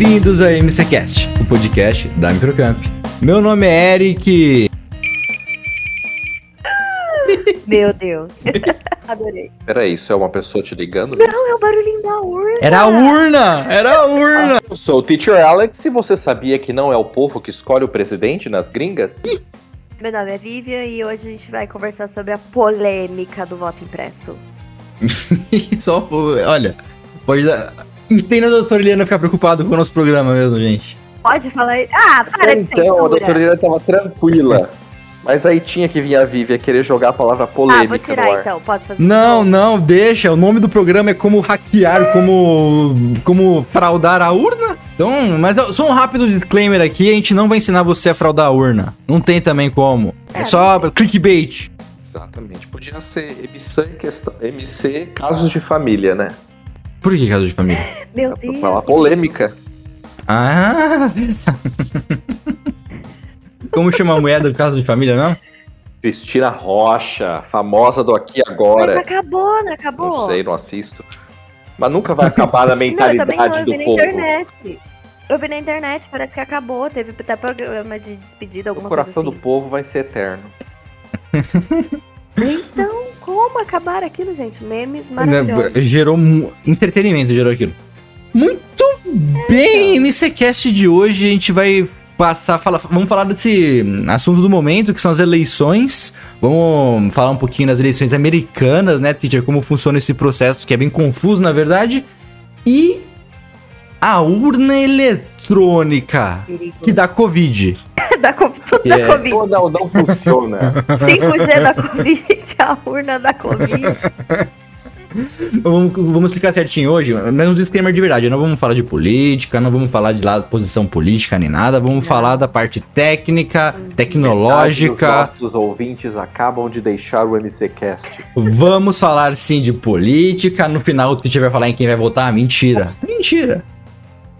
Bem-vindos a MCCast, o podcast da Microcamp. Meu nome é Eric. Meu Deus. Adorei. Peraí, isso é uma pessoa te ligando? Não, é o barulhinho da urna. Era a urna! Era a urna! Eu sou o Teacher Alex e você sabia que não é o povo que escolhe o presidente nas gringas? Meu nome é Vivian e hoje a gente vai conversar sobre a polêmica do voto impresso. Só, olha, pode dar. Entenda a doutora Eliana ficar preocupado com o nosso programa mesmo, gente. Pode falar aí. Ah, para de Então, a censura. doutora Helena tava tranquila. Mas aí tinha que vir a Vivian querer jogar a palavra Ah, polêmica vou no tirar ar. então. Posso fazer Não, não, deixa. O nome do programa é como hackear, como. como fraudar a urna. Então, mas não, só um rápido disclaimer aqui: a gente não vai ensinar você a fraudar a urna. Não tem também como. É É, só clickbait. Exatamente. Podia ser MC, questão, MC casos de família, né? Por que caso de família? Meu Pra Deus. falar polêmica. Ah, verdade. Como chama a mulher do caso de família, não? Cristina Rocha, famosa do Aqui Mas Agora. acabou, não acabou? Não sei, não assisto. Mas nunca vai acabar na Não, eu também não, mentalidade eu vi do na povo. internet. Eu vi na internet, parece que acabou. Teve até programa de despedida, O alguma coração coisa do assim. povo vai ser eterno. Então, como acabar aquilo, gente? Memes maravilhosos. Gerou entretenimento, gerou aquilo. Muito bem, MCCast de hoje a gente vai passar, fala, vamos falar desse assunto do momento, que são as eleições. Vamos falar um pouquinho das eleições americanas, né, teacher? Como funciona esse processo, que é bem confuso, na verdade. E a urna eletrônica, que dá Covid. Da, co- tudo É. da Covid. Não, não, não funciona. 5G da Covid, a urna da Covid. Vamos, vamos explicar certinho hoje, mas um disclaimer de verdade. Não vamos falar de política, não vamos falar de lá posição política nem nada. Vamos falar da parte técnica, tecnológica. nossos ouvintes acabam de deixar o MCCast. Vamos falar sim de política. No final, o teacher vai falar em quem vai votar. Mentira. Mentira.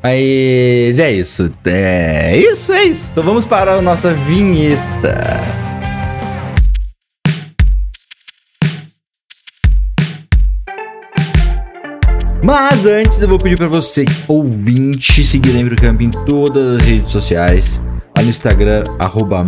Mas é isso. É isso, é isso. Então vamos para a nossa vinheta. Mas antes eu vou pedir pra você, ouvinte, seguir a Microcamp em todas as redes sociais. Lá no Instagram,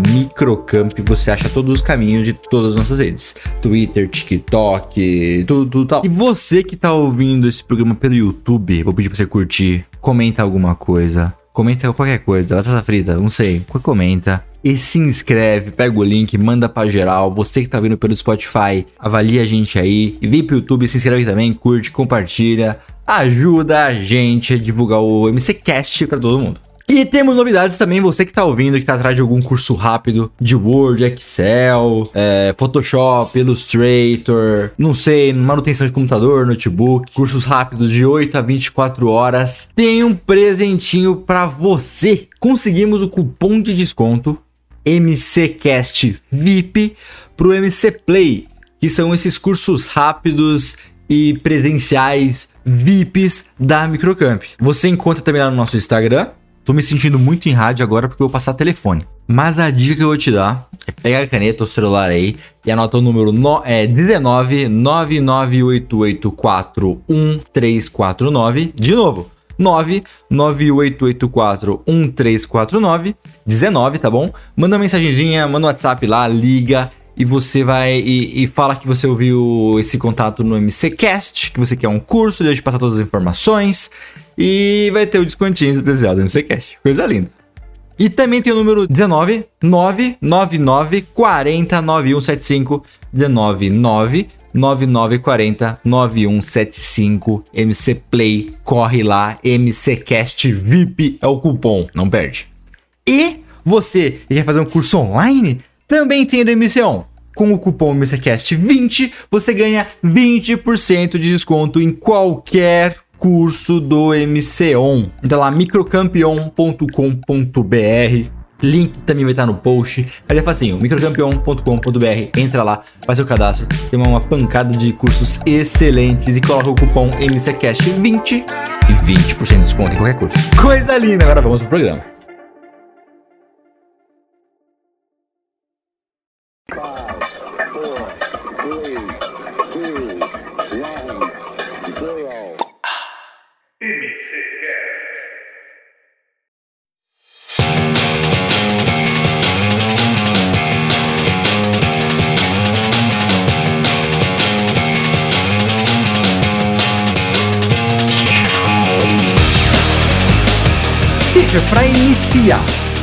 Microcamp, você acha todos os caminhos de todas as nossas redes. Twitter, TikTok, tudo, tudo tal. E você que tá ouvindo esse programa pelo YouTube, vou pedir pra você curtir, comenta alguma coisa. Comenta qualquer coisa, batata frita, não sei, comenta. E se inscreve, pega o link, manda pra geral. Você que tá vindo pelo Spotify, avalia a gente aí. E vem pro YouTube, se inscreve também, curte, compartilha. Ajuda a gente a divulgar o MCCast pra todo mundo. E temos novidades também, você que tá ouvindo, que tá atrás de algum curso rápido de Word, Excel, é, Photoshop, Illustrator, não sei, manutenção de computador, notebook, cursos rápidos de 8 a 24 horas. Tem um presentinho pra você. Conseguimos o cupom de desconto MCCast VIP pro MC Play, que são esses cursos rápidos e presenciais VIPs da Microcamp. Você encontra também lá no nosso Instagram. Tô me sentindo muito em rádio agora porque eu vou passar telefone. Mas a dica que eu vou te dar é pegar a caneta ou celular aí e anota o número no, é 19 99884 1349. De novo, 99884 1349. 19, tá bom? Manda uma mensagenzinha, manda um WhatsApp lá, liga e você vai e, e fala que você ouviu esse contato no MCCast, que você quer um curso, deixa eu te passar todas as informações e vai ter o descontinho especial do MCCast. Coisa linda. E também tem o número 19 999 40 9175 19 9 9940 9175 MC Play. Corre lá, MCCast VIP é o cupom, não perde. E você que quer fazer um curso online, também tem do MC1. Com o cupom MCCast20, você ganha 20% de desconto em qualquer curso do MC1. Então lá, microcampeon.com.br. Link também vai estar no post. Mas é facinho, microcampeon.com.br. Entra lá, faz seu cadastro. Tem uma pancada de cursos excelentes e coloca o cupom MCCast20 e 20% de desconto em qualquer curso. Coisa linda! Agora vamos pro programa. Iniciar,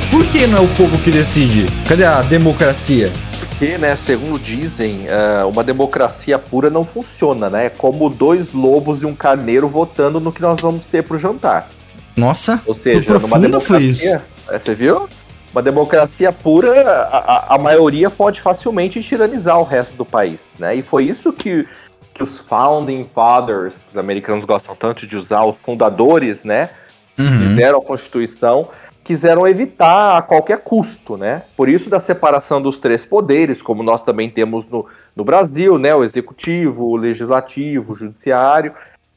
por que não é o povo que decide? Cadê a democracia? Porque, né, segundo dizem, uh, uma democracia pura não funciona, né? É como dois lobos e um carneiro votando no que nós vamos ter pro jantar. Nossa, Ou seja, numa democracia, foi isso. É, você viu? Uma democracia pura, a, a, maioria pode facilmente tiranizar o resto do país, né? E foi isso que, que os founding fathers, os americanos gostam tanto de usar, os fundadores, né? Uhum. Fizeram a Constituição, quiseram evitar a qualquer custo, né? Por isso da separação dos três poderes, como nós também temos no, no Brasil, né? O executivo, o legislativo, o judiciário.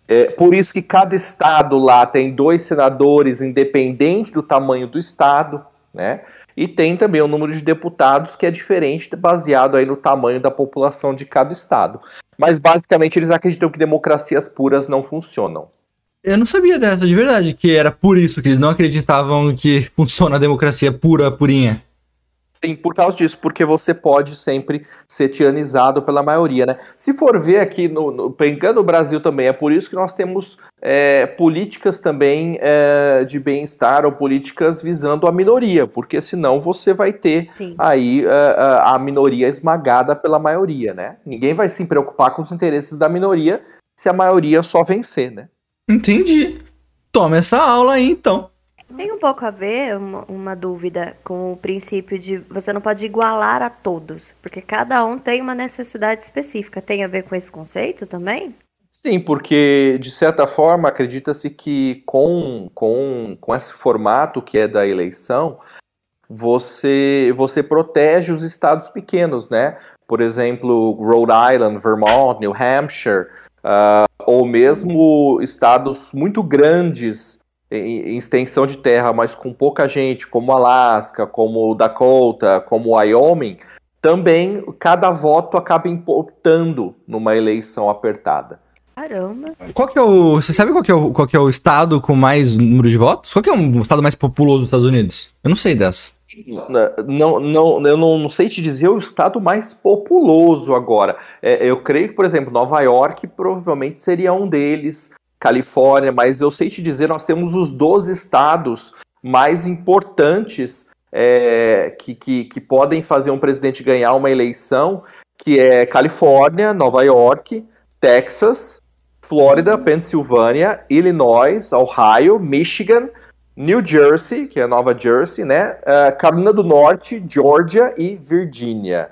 É, por isso que cada estado lá tem dois senadores, independente do tamanho do estado né? E tem também o número de deputados que é diferente, baseado aí no tamanho da população de cada estado. Mas basicamente eles acreditam que democracias puras não funcionam. Eu não sabia dessa de verdade, que era por isso que eles não acreditavam que funciona a democracia pura, purinha. Sim, por causa disso, porque você pode sempre ser tiranizado pela maioria, né? Se for ver aqui, no, no pegando o Brasil também, é por isso que nós temos é, políticas também é, de bem-estar ou políticas visando a minoria, porque senão você vai ter Sim. aí é, a minoria esmagada pela maioria, né? Ninguém vai se preocupar com os interesses da minoria se a maioria só vencer, né? Entendi. Toma essa aula aí, então. Tem um pouco a ver, uma, uma, dúvida, com o princípio de você não pode igualar a todos, porque cada um tem uma necessidade específica. Tem a ver com esse conceito também? Sim, porque de certa forma acredita-se que com, com, com esse formato que é da eleição, você, você protege os estados pequenos, né? Por exemplo, Rhode Island, Vermont, New Hampshire, uh, ou mesmo estados muito grandes em, extensão de terra, mas com pouca gente, como Alasca, como Dakota, como Wyoming, também cada voto acaba importando numa eleição apertada. Caramba. Qual que é o. Você sabe qual que é o, qual que é o estado com mais número de votos? Qual que é o estado mais populoso dos Estados Unidos? Eu não sei dessa. Não, não, eu não, não sei te dizer o estado mais populoso agora. É, eu creio que, por exemplo, Nova York provavelmente seria um deles. Califórnia, mas eu sei te dizer, nós temos os 12 estados mais importantes é, que, que, que, podem fazer um presidente ganhar uma eleição, que é Califórnia, Nova York, Texas, Flórida, Pensilvânia, Illinois, Ohio, Michigan, New Jersey, que é Nova Jersey, né? Uh, Carolina do Norte, Georgia e Virgínia.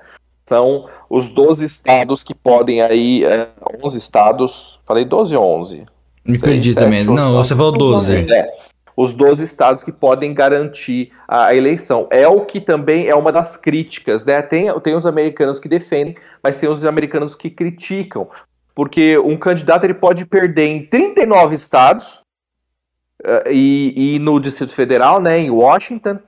São os 12 estados que podem aí, uh, é, 11 estados, falei 12 ou 11? Me perdi também. Não, você falou 12. É, os 12 estados que podem garantir a eleição. É o que também é uma das críticas, né? Tem, tem os americanos que defendem, mas tem os americanos que criticam. Porque um candidato ele pode perder em 39 estados e, e no Distrito Federal, né, em Washington,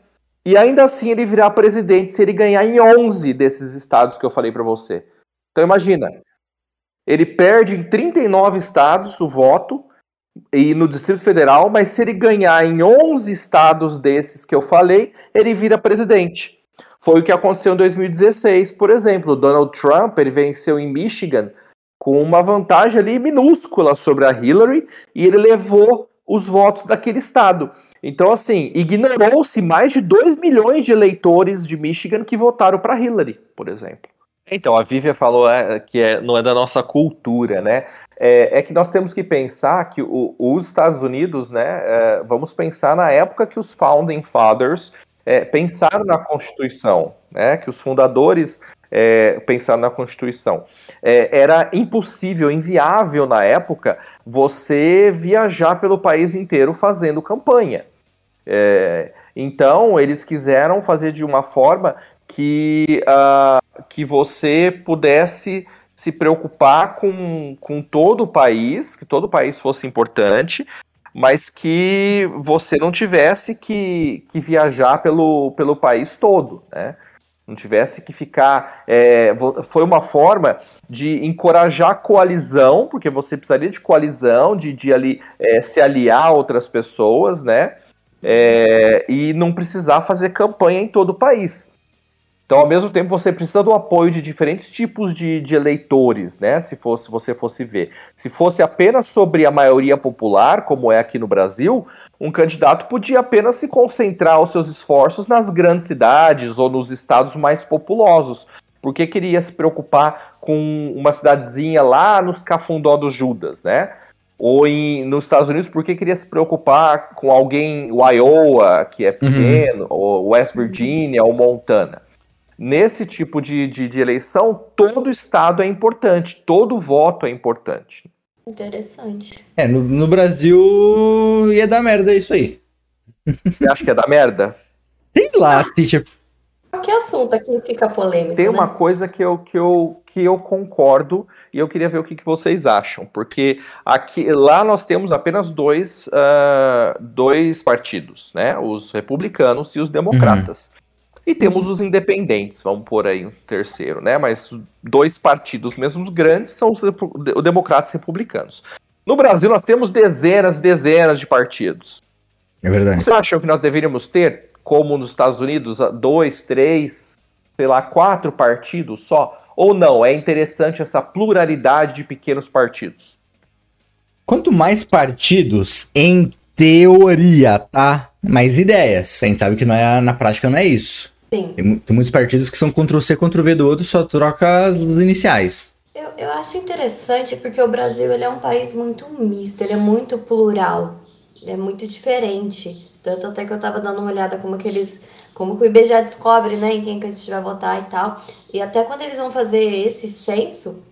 e ainda assim ele virar presidente se ele ganhar em 11 desses estados que eu falei para você. Então imagina, ele perde em 39 estados o voto e no Distrito Federal, mas se ele ganhar em 11 estados desses que eu falei, ele vira presidente. Foi o que aconteceu em 2016, por exemplo. Donald Trump ele venceu em Michigan com uma vantagem ali minúscula sobre a Hillary e ele levou os votos daquele estado. Então, assim, ignorou-se mais de 2 milhões de eleitores de Michigan que votaram para Hillary, por exemplo. Então, a Vivian falou é, que é, não é da nossa cultura, né? É, é que nós temos que pensar que o, os Estados Unidos, né? É, vamos pensar na época que os Founding Fathers é, pensaram na Constituição, né? Que os fundadores é, pensaram na Constituição. É, era impossível, inviável na época, você viajar pelo país inteiro fazendo campanha. então, eles quiseram fazer de uma forma que, uh, que você pudesse se preocupar com, com todo o país, que todo o país fosse importante, mas que você não tivesse que, que viajar pelo, pelo país todo, né? Não tivesse que ficar. É, foi uma forma de encorajar coalizão, porque você precisaria de coalizão, de, de ali, é, se aliar a outras pessoas, né? É, e não precisar fazer campanha em todo o país. Então, ao mesmo tempo, você precisa do apoio de diferentes tipos de, de eleitores, né? Se fosse você fosse ver. Se fosse apenas sobre a maioria popular, como é aqui no Brasil, um candidato podia apenas se concentrar os seus esforços nas grandes cidades ou nos estados mais populosos. Por que queria se preocupar com uma cidadezinha lá nos Cafundó do Judas, né? Ou em, nos Estados Unidos, por que queria se preocupar com alguém, o Iowa, que é pequeno, uhum. ou West Virginia, ou Montana? Nesse tipo de, de, de eleição, todo estado é importante, todo voto é importante. Interessante. É, no, no Brasil ia dar merda isso aí. Você acha que ia dar merda? Sei lá, teacher. Que assunto aqui fica polêmico. Tem né? uma coisa que eu, que, eu, que eu concordo e eu queria ver o que, que vocês acham, porque aqui lá nós temos apenas dois, uh, dois partidos, né? Os republicanos e os democratas. Uhum. E temos os independentes, vamos por aí um terceiro, né? Mas dois partidos mesmo grandes são os, democratas e republicanos. No Brasil nós temos dezenas, dezenas de partidos. É verdade. Vocês acham que nós deveríamos ter como nos Estados Unidos, dois, três, sei lá, quatro partidos só? Ou não? É interessante essa pluralidade de pequenos partidos? Quanto mais partidos, em teoria, tá? Mais ideias. A gente sabe que não é, na prática não é isso. Sim. Tem, tem muitos partidos que são Ctrl-C, Ctrl-V do outro, só troca os iniciais. Eu, eu acho interessante porque o Brasil ele é um país muito misto, ele é muito plural, é muito diferente. Tanto até que eu tava dando uma olhada como que eles. Como que o IBGE descobre, né, em quem que a gente vai votar e tal. E até quando eles vão fazer esse censo,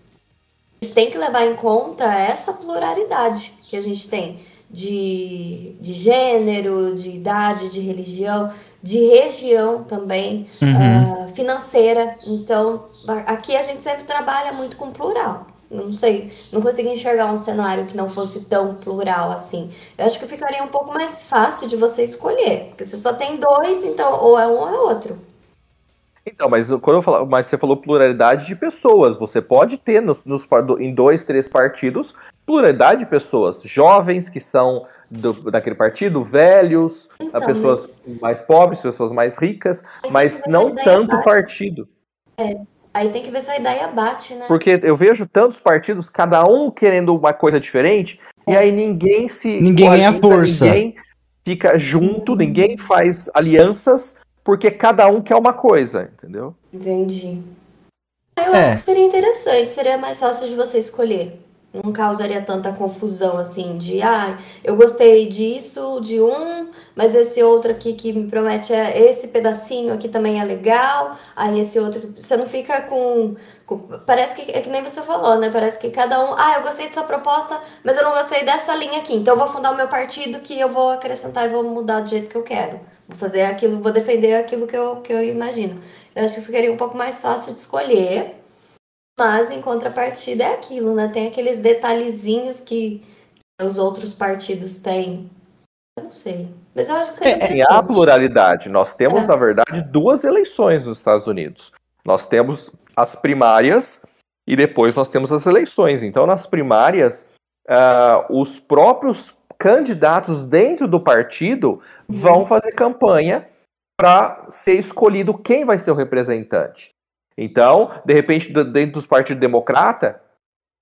eles têm que levar em conta essa pluralidade que a gente tem de, de gênero, de idade, de religião, de região também, uhum. uh, financeira. Então, aqui a gente sempre trabalha muito com plural. Não sei, não consegui enxergar um cenário que não fosse tão plural assim. Eu acho que ficaria um pouco mais fácil de você escolher, porque você só tem dois, então ou é um ou é outro. Então, mas quando eu falo, mas você falou pluralidade de pessoas. Você pode ter nos, nos, em dois, três partidos pluralidade de pessoas, jovens que são do, daquele partido, velhos, então, pessoas mas... mais pobres, pessoas mais ricas, mas não tanto partido. É. Aí tem que ver se a ideia bate, né? Porque eu vejo tantos partidos, cada um querendo uma coisa diferente, é. e aí ninguém se. Ninguém ganha força. Ninguém fica junto, ninguém faz alianças, porque cada um quer uma coisa, entendeu? Entendi. Eu é. acho que seria interessante, seria mais fácil de você escolher não causaria tanta confusão assim de ah, eu gostei disso de um, mas esse outro aqui que me promete é esse pedacinho aqui também é legal. Aí esse outro, você não fica com, com parece que é que nem você falou, né? Parece que cada um, ah, eu gostei dessa proposta, mas eu não gostei dessa linha aqui. Então eu vou fundar o meu partido que eu vou acrescentar e vou mudar do jeito que eu quero. Vou fazer aquilo, vou defender aquilo que eu, que eu imagino. Eu acho que ficaria um pouco mais fácil de escolher mas em contrapartida é aquilo, né? Tem aqueles detalhezinhos que os outros partidos têm. Eu não sei. Mas eu acho que seria é, Sim, há pluralidade. Nós temos, é. na verdade, duas eleições nos Estados Unidos. Nós temos as primárias e depois nós temos as eleições. Então, nas primárias, uh, os próprios candidatos dentro do partido uhum. vão fazer campanha para ser escolhido quem vai ser o representante. Então, de repente, dentro dos partidos democrata,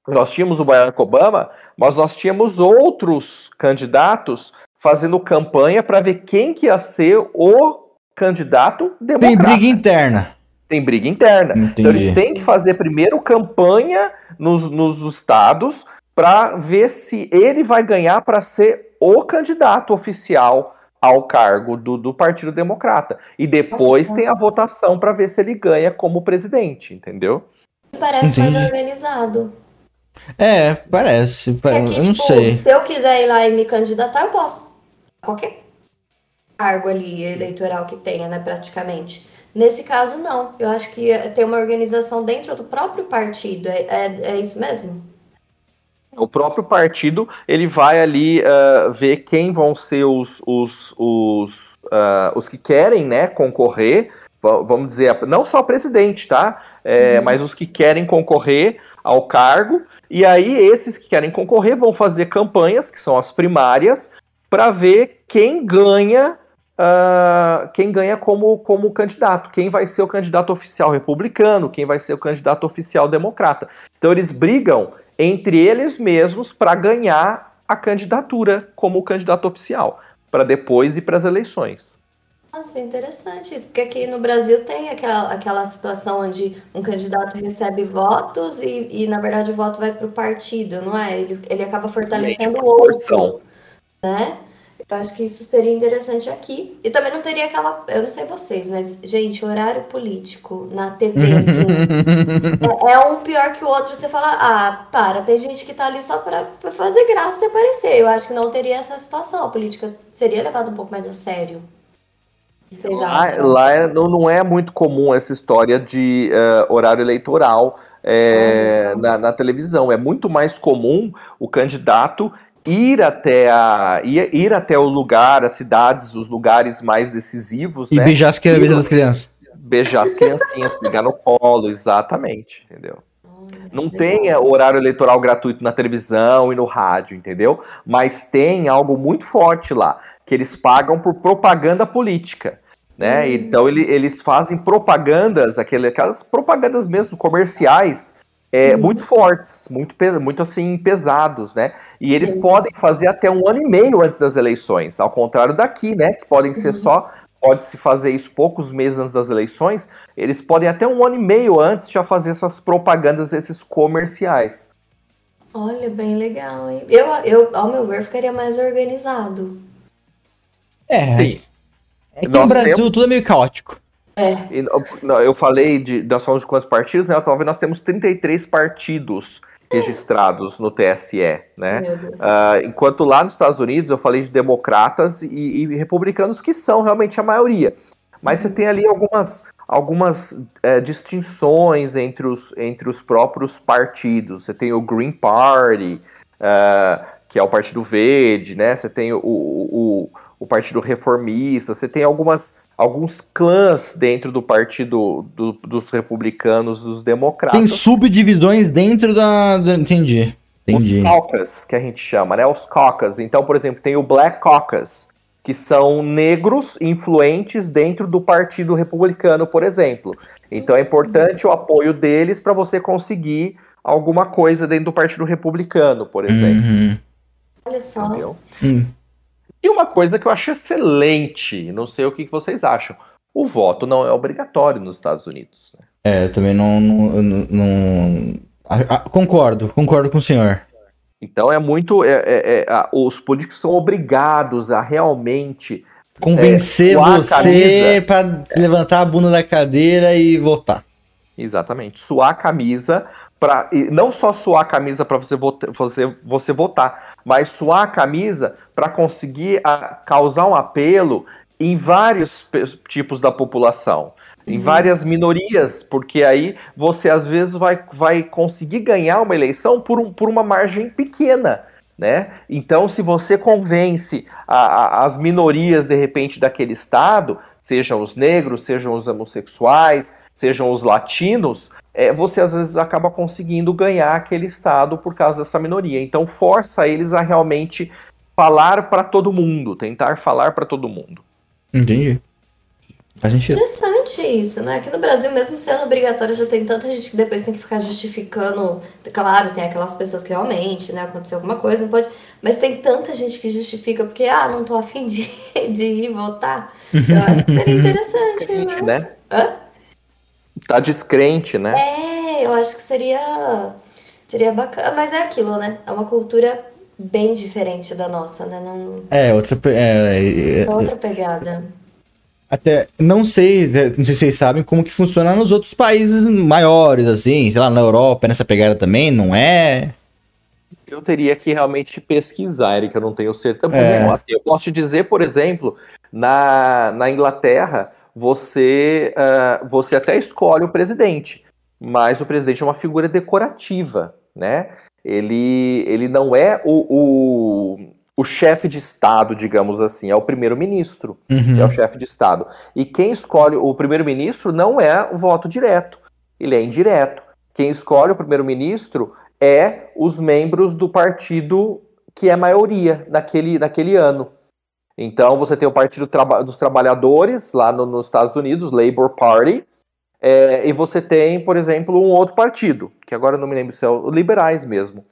nós tínhamos o Barack Obama, mas nós tínhamos outros candidatos fazendo campanha para ver quem que ia ser o candidato democrata. Tem briga interna. Tem briga interna. Entendi. Então eles têm que fazer primeiro campanha nos, nos estados para ver se ele vai ganhar para ser o candidato oficial ao cargo do, do Partido Democrata. E depois tem a votação para ver se ele ganha como presidente, entendeu? Parece Entendi. mais organizado. É, parece. Aqui, eu não tipo, sei. Se eu quiser ir lá e me candidatar, eu posso. Qualquer cargo ali eleitoral que tenha, né, praticamente. Nesse caso, não. Eu acho que tem uma organização dentro do próprio partido. É, é, é isso mesmo? O próprio partido ele vai ali uh, ver quem vão ser os, os, os, uh, os que querem né, concorrer, vamos dizer, não só presidente, tá? É, uhum. Mas os que querem concorrer ao cargo. E aí, esses que querem concorrer vão fazer campanhas, que são as primárias, para ver quem ganha uh, quem ganha como, como candidato, quem vai ser o candidato oficial republicano, quem vai ser o candidato oficial democrata. Então eles brigam entre eles mesmos para ganhar a candidatura como candidato oficial, para depois ir para as eleições. Nossa, interessante isso, porque aqui no Brasil tem aquela, aquela situação onde um candidato recebe votos e, e na verdade, o voto vai para o partido, não é? Ele, ele acaba fortalecendo o outro, né? Eu acho que isso seria interessante aqui. E também não teria aquela. Eu não sei vocês, mas, gente, horário político na TV, assim, é, é, um pior que o outro. Você fala, ah, para, tem gente que tá ali só pra, pra fazer graça e aparecer. Eu acho que não teria essa situação. A política seria levada um pouco mais a sério. Vocês acham? Lá, lá é, não, não é muito comum essa história de uh, horário eleitoral é, ah, na, na televisão. É muito mais comum o candidato ir até a ir, ir até o lugar, as cidades, os lugares mais decisivos, e né? beijar as crianças das crianças. Beijar as criancinhas, pegar no colo, exatamente, entendeu? Não tem é, horário eleitoral gratuito na televisão e no rádio, entendeu? Mas tem algo muito forte lá, que eles pagam por propaganda política. Né? Hum. Então ele, eles fazem propagandas, aquelas propagandas mesmo comerciais é, uhum. muito fortes, muito, muito assim pesados, né? E eles uhum. podem fazer até um ano e meio antes das eleições, ao contrário daqui, né? Que podem ser uhum. só pode se fazer isso poucos meses antes das eleições, eles podem até um ano e meio antes já fazer essas propagandas, esses comerciais. Olha, bem legal, hein? Eu, eu ao meu ver, ficaria mais organizado. É, Sim. é que Nós no Brasil temos... tudo é meio caótico. É. E, não, eu falei de, nós falamos de quantos partidos, né? Talvez nós temos 33 partidos registrados no TSE, né? Uh, enquanto lá nos Estados Unidos eu falei de democratas e, e republicanos que são realmente a maioria. Mas você tem ali algumas, algumas é, distinções entre os, entre os próprios partidos. Você tem o Green Party, uh, que é o Partido Verde, né? Você tem o, o, o Partido Reformista, você tem algumas alguns clãs dentro do partido do, dos republicanos, dos democratas. Tem subdivisões dentro da, da. Entendi. Entendi. Os caucus, que a gente chama, né? Os caucus. Então, por exemplo, tem o Black Caucus, que são negros influentes dentro do Partido Republicano, por exemplo. Então é importante o apoio deles para você conseguir alguma coisa dentro do Partido Republicano, por exemplo. Uhum. Olha só. Hum. E uma coisa que eu acho excelente, não sei o que vocês acham, o voto não é obrigatório nos Estados Unidos. Né? É, eu também não, não, não, não... concordo, concordo com o senhor. Então é muito, é, é, é, os políticos são obrigados a realmente convencer é, você para levantar a bunda da cadeira e votar. Exatamente, suar a camisa para não só suar a camisa para você, você, você votar, mas suar a camisa para conseguir a, causar um apelo em vários tipos da população, uhum. em várias minorias, porque aí você às vezes vai, vai conseguir ganhar uma eleição por, um, por uma margem pequena. Né? Então, se você convence a, a, as minorias de repente daquele estado, sejam os negros, sejam os homossexuais, sejam os latinos, é, você às vezes acaba conseguindo ganhar aquele estado por causa dessa minoria. Então força eles a realmente falar para todo mundo, tentar falar para todo mundo. Entendi. A gente... Interessante isso, né? Aqui no Brasil, mesmo sendo obrigatório, já tem tanta gente que depois tem que ficar justificando. Claro, tem aquelas pessoas que realmente, né, aconteceu alguma coisa, não pode. Mas tem tanta gente que justifica porque, ah, não tô afim de, de ir votar. Eu acho que seria interessante. né? né? Hã? Tá descrente, né? É, eu acho que seria seria bacana, mas é aquilo, né? É uma cultura bem diferente da nossa, né? Não... É, outra é, é, é, outra pegada. Até não sei, né, não sei se vocês sabem como que funciona nos outros países maiores, assim, sei lá, na Europa, nessa pegada também, não é? Eu teria que realmente pesquisar, Eric, eu não tenho certeza. É. Assim, eu posso te dizer, por exemplo, na, na Inglaterra, você, uh, você até escolhe o presidente, mas o presidente é uma figura decorativa, né? Ele, ele não é o, o, o chefe de Estado, digamos assim, é o primeiro-ministro, uhum. é o chefe de Estado. E quem escolhe o primeiro-ministro não é o voto direto, ele é indireto. Quem escolhe o primeiro-ministro é os membros do partido que é maioria naquele, naquele ano. Então você tem o Partido dos Trabalhadores lá no, nos Estados Unidos, Labor Party, é, e você tem, por exemplo, um outro partido, que agora eu não me lembro se é o Liberais mesmo.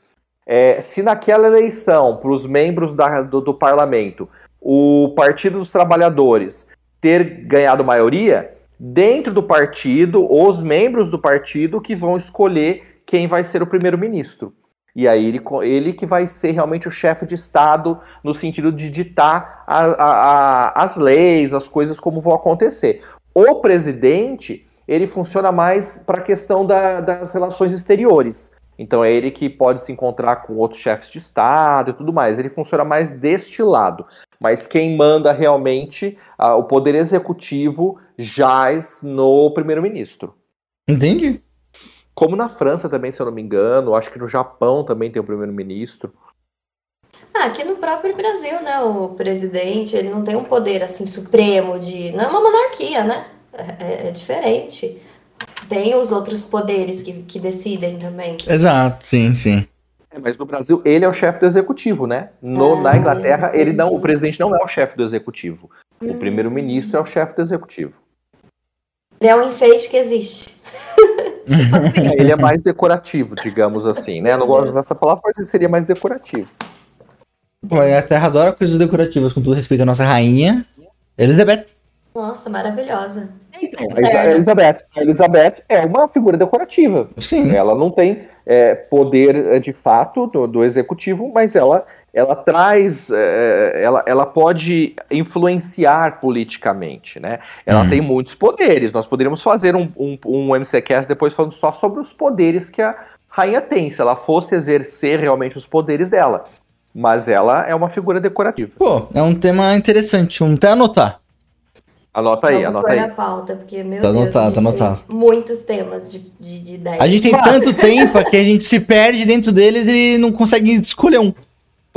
É, se naquela eleição, para os membros da, do, do parlamento, o Partido dos Trabalhadores ter ganhado maioria, dentro do partido, os membros do partido que vão escolher quem vai ser o primeiro-ministro. E aí ele, ele que vai ser realmente o chefe de Estado no sentido de ditar a, a, a, as leis, as coisas como vão acontecer. O presidente, ele funciona mais para a questão da, das relações exteriores. Então é ele que pode se encontrar com outros chefes de Estado e tudo mais. Ele funciona mais deste lado. Mas quem manda realmente uh, o poder executivo jaz no primeiro-ministro. Entendi. Como na França também, se eu não me engano, acho que no Japão também tem o primeiro-ministro. Ah, aqui no próprio Brasil, né, o presidente, ele não tem um poder assim supremo de, não é uma monarquia, né? É, é, é diferente. Tem os outros poderes que, que decidem também. Exato, sim, sim. É, mas no Brasil ele é o chefe do executivo, né? No, ah, na Inglaterra ele não, o presidente não é o chefe do executivo. Hum. O primeiro-ministro é o chefe do executivo. Ele é um enfeite que existe. Ele é mais decorativo, digamos assim, né? Eu não gosto de usar essa palavra, mas ele seria mais decorativo. Pô, a Terra adora coisas decorativas, com todo respeito à nossa rainha, Elizabeth. Nossa, maravilhosa. Então, a Elizabeth, a Elizabeth é uma figura decorativa. Sim. Ela não tem é, poder é, de fato do, do, executivo, mas ela, ela traz, é, ela, ela pode influenciar politicamente, né? Ela hum. tem muitos poderes. Nós poderíamos fazer um, um, um MCCast depois falando só sobre os poderes que a rainha tem, se ela fosse exercer realmente os poderes dela. Mas ela é uma figura decorativa. Pô, é um tema interessante. Vamos até anotar. Anota aí, Vamos anota aí. na pauta, porque, meu tá Deus, anotado, tá anotado. muitos temas de, de, de. A gente tem tanto tempo que a gente se perde dentro deles e não consegue escolher um.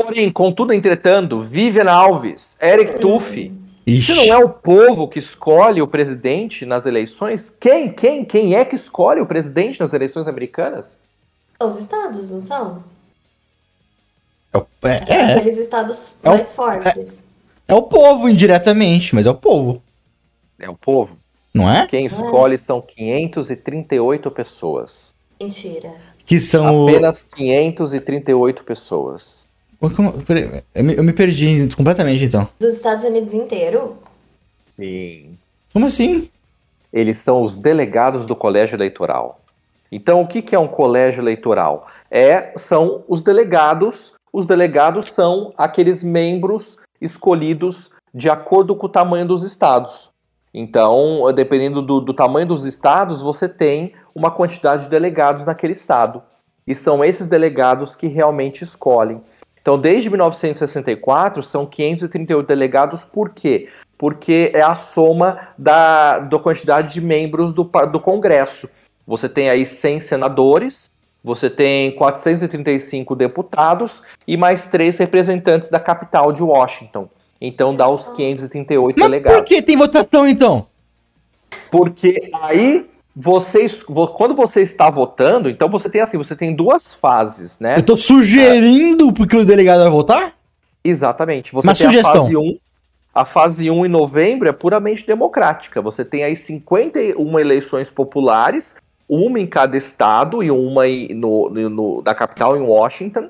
Porém, contudo, entretanto, Vivian Alves, Eric Tuff, se não é o povo que escolhe o presidente nas eleições, quem, quem, quem é que escolhe o presidente nas eleições americanas? Os estados, não são? É, é, é. aqueles estados é mais o, fortes. É, é o povo indiretamente, mas é o povo. É o povo. Não é? Quem escolhe são 538 pessoas. Mentira. Que são. Apenas 538 pessoas. Eu me, eu me perdi completamente então. Dos Estados Unidos inteiro? Sim. Como assim? Eles são os delegados do colégio eleitoral. Então, o que, que é um colégio eleitoral? É, são os delegados. Os delegados são aqueles membros escolhidos de acordo com o tamanho dos estados. Então, dependendo do, do, tamanho dos estados, você tem uma quantidade de delegados naquele estado. E são esses delegados que realmente escolhem. Então, desde 1964, são 538 delegados, por quê? Porque é a soma da, da quantidade de membros do, do Congresso. Você tem aí 100 senadores, você tem 435 deputados e mais três representantes da capital de Washington. Então dá os 538 Mas delegados. Por que tem votação então? Porque aí vocês, quando você está votando, então você tem assim, você tem duas fases, né? Eu tô sugerindo é. porque o delegado vai votar? Exatamente. Você Mas tem sugestão. a fase 1. A fase 1 em novembro é puramente democrática. Você tem aí 51 eleições populares, uma em cada estado e uma no, no, no da capital em Washington.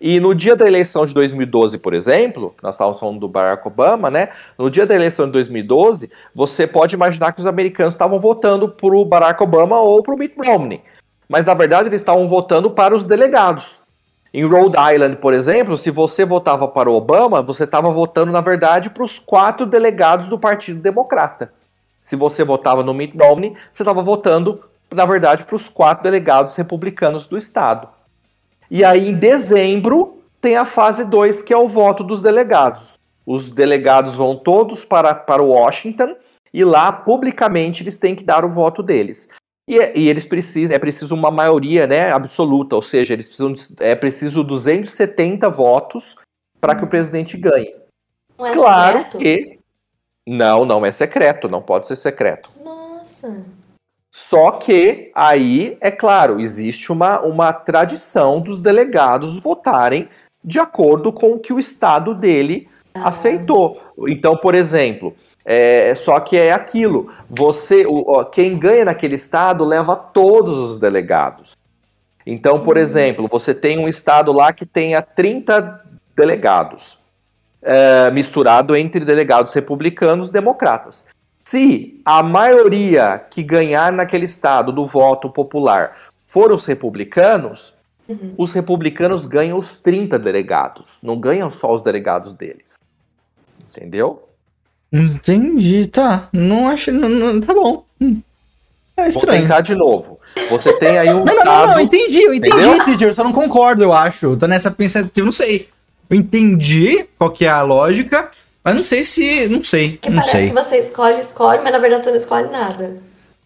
E no dia da eleição de 2012, por exemplo, nós estávamos falando do Barack Obama, né? No dia da eleição de 2012, você pode imaginar que os americanos estavam votando para o Barack Obama ou para o Mitt Romney. Mas na verdade eles estavam votando para os delegados. Em Rhode Island, por exemplo, se você votava para o Obama, você estava votando, na verdade, para os quatro delegados do Partido Democrata. Se você votava no Mitt Romney, você estava votando, na verdade, para os quatro delegados republicanos do estado. E aí, em dezembro, tem a fase 2, que é o voto dos delegados. Os delegados vão todos para, para Washington e lá, publicamente, eles têm que dar o voto deles. E, e eles precisam, é preciso uma maioria né, absoluta, ou seja, eles precisam, é preciso 270 votos para que o presidente ganhe. Não é claro secreto? que. Não, não é secreto, não pode ser secreto. Nossa. Só que aí, é claro, existe uma, uma tradição dos delegados votarem de acordo com o que o Estado dele ah. aceitou. Então, por exemplo, é, só que é aquilo. Você, o, quem ganha naquele estado leva todos os delegados. Então, por uhum. exemplo, você tem um estado lá que tenha 30 delegados, é, misturado entre delegados republicanos e democratas. Se a maioria que ganhar naquele estado do voto popular for os republicanos, uhum. os republicanos ganham os 30 delegados, não ganham só os delegados deles. Entendeu? Entendi, tá. Não acho. Não, não, tá bom. Hum. É estranho. Vou tentar de novo. Você tem aí um. não, não, não, não, entendi, eu entendi, teacher. Eu só não concordo, eu acho. Eu tô nessa pensativa, não sei. Eu entendi qual que é a lógica, mas não sei se. Não sei. Que não parece sei. que você escolhe, escolhe, mas na verdade você não escolhe nada.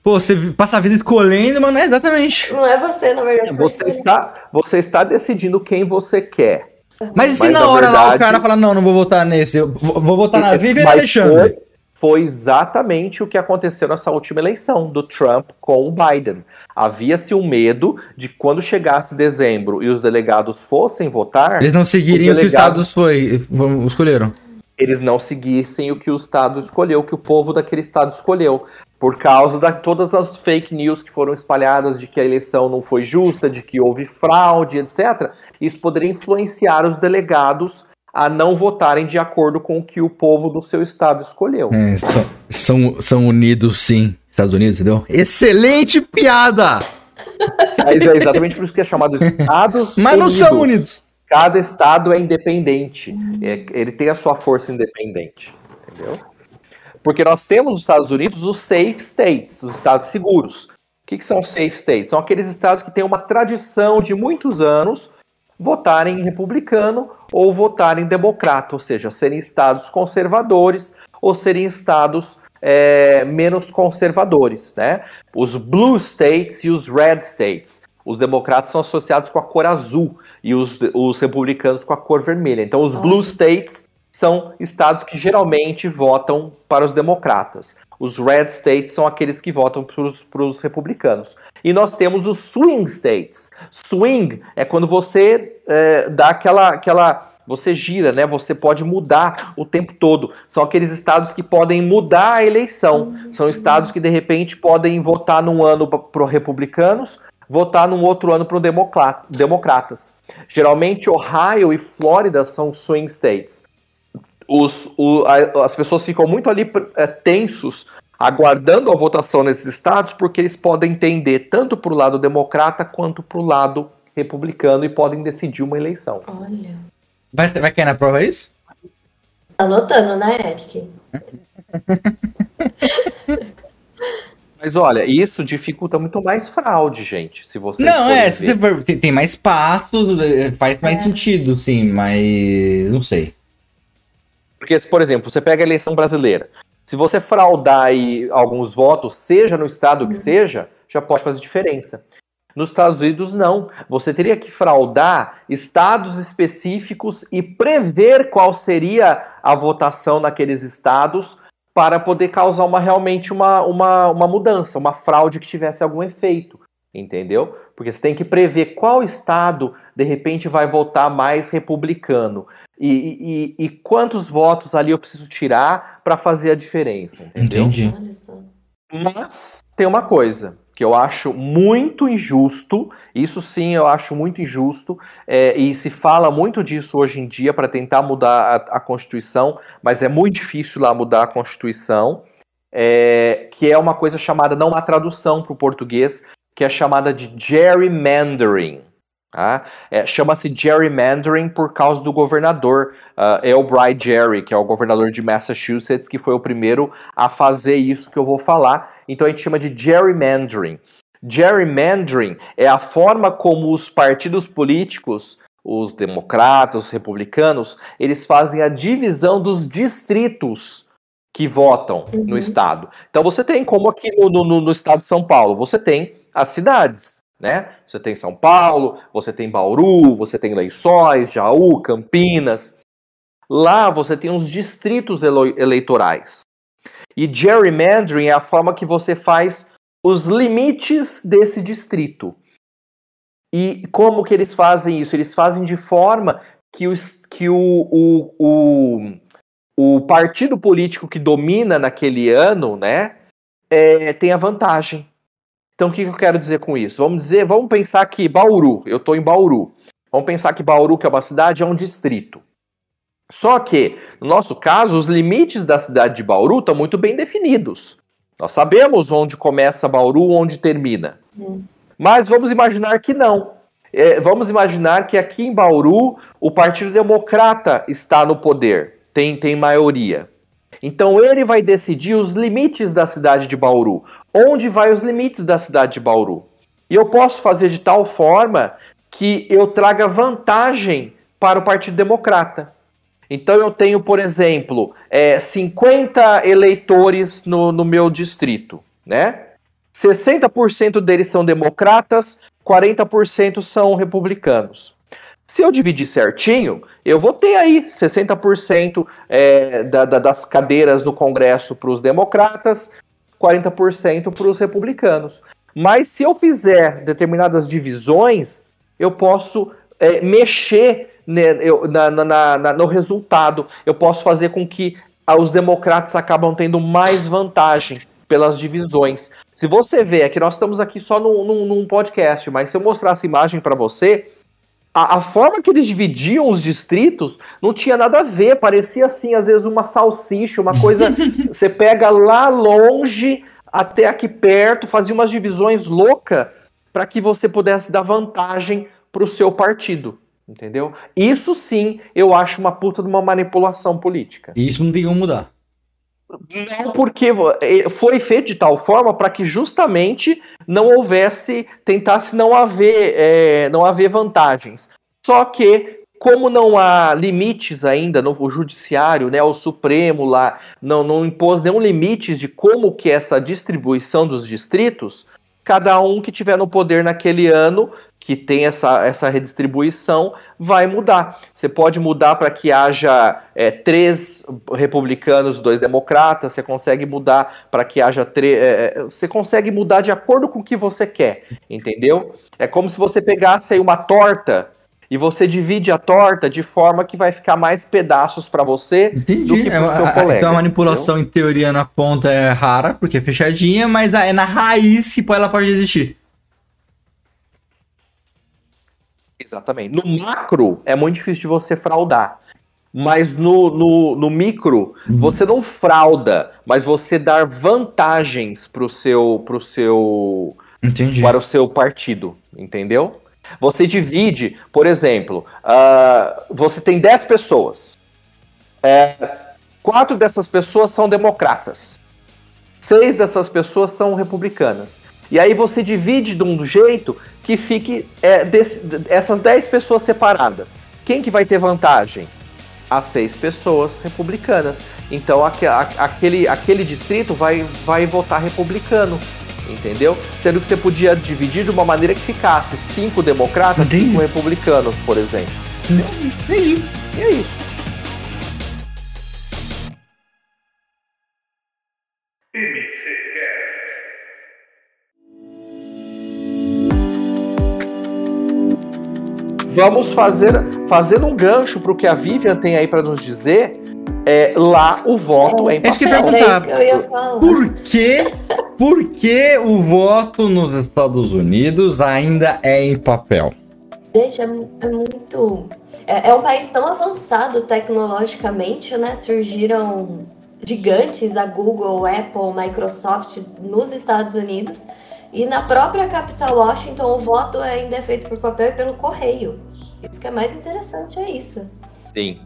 Pô, você passa a vida escolhendo, mas não é exatamente. Não é você, na verdade. Você está, você está decidindo quem você quer. Mas e se na hora verdade, lá o cara fala, não, não vou votar nesse, eu vou votar na Vivi e Alexandre? Foi, foi exatamente o que aconteceu nessa última eleição do Trump com o Biden. Havia-se o um medo de quando chegasse dezembro e os delegados fossem votar. Eles não seguiriam o que os estados foi, escolheram. Eles não seguissem o que o estado escolheu, o que o povo daquele estado escolheu por causa de todas as fake news que foram espalhadas de que a eleição não foi justa, de que houve fraude, etc. Isso poderia influenciar os delegados a não votarem de acordo com o que o povo do seu estado escolheu. É, são, são, são unidos, sim. Estados Unidos, entendeu? Excelente piada! Mas é exatamente por isso que é chamado Estados Mas Unidos. não são unidos. Cada estado é independente. É, ele tem a sua força independente. Entendeu? Porque nós temos nos Estados Unidos os safe states, os estados seguros. O que, que são safe states? São aqueles estados que têm uma tradição de muitos anos votarem republicano ou votarem democrata, ou seja, serem estados conservadores ou serem estados é, menos conservadores, né? Os blue states e os red states. Os democratas são associados com a cor azul e os, os republicanos com a cor vermelha. Então, os blue states são estados que geralmente votam para os democratas. Os red states são aqueles que votam para os republicanos. E nós temos os swing states. Swing é quando você é, dá aquela, aquela. Você gira, né? Você pode mudar o tempo todo. São aqueles estados que podem mudar a eleição. São estados que de repente podem votar num ano para republicanos, votar num outro ano para democratas. Geralmente Ohio e Flórida são swing states os, o, a, as pessoas ficam muito ali é, tensos, aguardando a votação nesses estados, porque eles podem entender tanto para o lado democrata quanto para o lado republicano e podem decidir uma eleição. Olha. Vai, vai cair na prova isso? Anotando, né, Eric? Mas olha, isso dificulta muito mais fraude, gente. Se você não é, se você, tem mais passos, é, faz mais é. sentido, sim, mas não sei. Porque, por exemplo, você pega a eleição brasileira. Se você fraudar aí alguns votos, seja no estado que uhum. seja, já pode fazer diferença. Nos Estados Unidos, não. Você teria que fraudar estados específicos e prever qual seria a votação naqueles estados para poder causar uma, realmente uma, uma, uma mudança, uma fraude que tivesse algum efeito. Entendeu? Porque você tem que prever qual estado, de repente, vai votar mais republicano. E, e, e, quantos votos ali eu preciso tirar para fazer a diferença, entendeu? Entendi. Mas tem uma coisa que eu acho muito injusto, isso sim eu acho muito injusto, é, e se fala muito disso hoje em dia para tentar mudar a, a, Constituição, mas é muito difícil lá mudar a Constituição, é, que é uma coisa chamada, não uma tradução para o português, que é chamada de gerrymandering. Tá? É, Chama-se gerrymandering por causa do governador uh, Elbry Jerry, que é o governador de Massachusetts, que foi o primeiro a fazer isso que eu vou falar. Então a gente chama de gerrymandering. Gerrymandering é a forma como os partidos políticos, os democratas, os republicanos, eles fazem a divisão dos distritos que votam uhum. no estado. Então você tem, como aqui no, no, no estado de São Paulo, você tem as cidades né? Você tem São Paulo, você tem Bauru, você tem Lençóis, Jaú, Campinas. Lá você tem os distritos eleitorais. E gerrymandering é a forma que você faz os limites desse distrito. E como que eles fazem isso? Eles fazem de forma que, os, que o, o, o o partido político que domina naquele ano, né, é, tem a vantagem. Então, o que, que eu quero dizer com isso? Vamos dizer, vamos pensar que Bauru, eu estou em Bauru. Vamos pensar que Bauru, que é uma cidade, é um distrito. Só que, no nosso caso, os limites da cidade de Bauru estão muito bem definidos. Nós sabemos onde começa Bauru, onde termina. Hum. Mas vamos imaginar que não. É, vamos imaginar que aqui em Bauru o Partido Democrata está no poder, tem, tem maioria. Então ele vai decidir os limites da cidade de Bauru. Onde vai os limites da cidade de Bauru? E eu posso fazer de tal forma que eu traga vantagem para o Partido Democrata. Então eu tenho, por exemplo, é, 50 eleitores no, no meu distrito, né? 60% deles são democratas, 40% são republicanos. Se eu dividir certinho, eu vou ter aí 60% é, da, da, das cadeiras no Congresso para os democratas, 40% para os republicanos. Mas se eu fizer determinadas divisões, eu posso é, mexer né, eu, na, na, na, no resultado. Eu posso fazer com que os democratas acabam tendo mais vantagem pelas divisões. Se você vê, é que nós estamos aqui só num, num, num podcast, mas se eu mostrasse imagem para você, a, a, forma que eles dividiam os distritos não tinha nada a ver, parecia assim, às vezes uma salsicha, uma coisa. você pega lá longe até aqui perto, fazia umas divisões loucas para que você pudesse dar vantagem para o seu partido. Entendeu? Isso sim eu acho uma puta de uma manipulação política. E isso não tem como mudar. Não, porque é, foi feito de tal forma para que justamente não houvesse, tentasse não haver, é, não haver vantagens. Só que, como não há limites ainda no judiciário, né, o Supremo lá não, não impôs nenhum limite de como que é essa distribuição dos distritos, cada um que tiver no poder naquele ano, que tem essa, essa redistribuição, vai mudar. Você pode mudar para que haja é, três republicanos, dois democratas, você consegue mudar para que haja três. É, é, você consegue mudar de acordo com o que você quer, entendeu? É como se você pegasse aí uma torta e você divide a torta de forma que vai ficar mais pedaços para você Entendi. do que pro é, seu colega. Então a manipulação entendeu? em teoria na ponta é rara, porque é fechadinha, mas é na raiz que ela pode existir. Exatamente. No macro é muito difícil de você fraudar. Mas no, no, no micro, uhum. você não frauda, mas você dá vantagens pro seu, pro seu, Entendi. para o seu partido, entendeu? Você divide, por exemplo, uh, você tem 10 pessoas. É, quatro dessas pessoas são democratas. Seis dessas pessoas são republicanas. E aí você divide de um jeito que fique é, desse, essas 10 pessoas separadas. Quem que vai ter vantagem? As seis pessoas republicanas. Então aquele, aquele distrito vai, vai votar republicano entendeu? Sendo que você podia dividir de uma maneira que ficasse cinco democratas e cinco republicanos, por exemplo. Entendi. E é Vamos fazer, fazendo um gancho para o que a Vivian tem aí para nos dizer é, lá o voto é, é em papel. É isso que eu ia perguntar. É eu ia por que, por que o voto nos Estados Unidos ainda é em papel? Gente, é, é muito. É, é, um país tão avançado tecnologicamente, né? Surgiram gigantes, a Google, Apple, Microsoft nos Estados Unidos. E na própria capital Washington, o voto ainda é feito por papel e pelo correio. Isso que é mais interessante, é isso. Sim.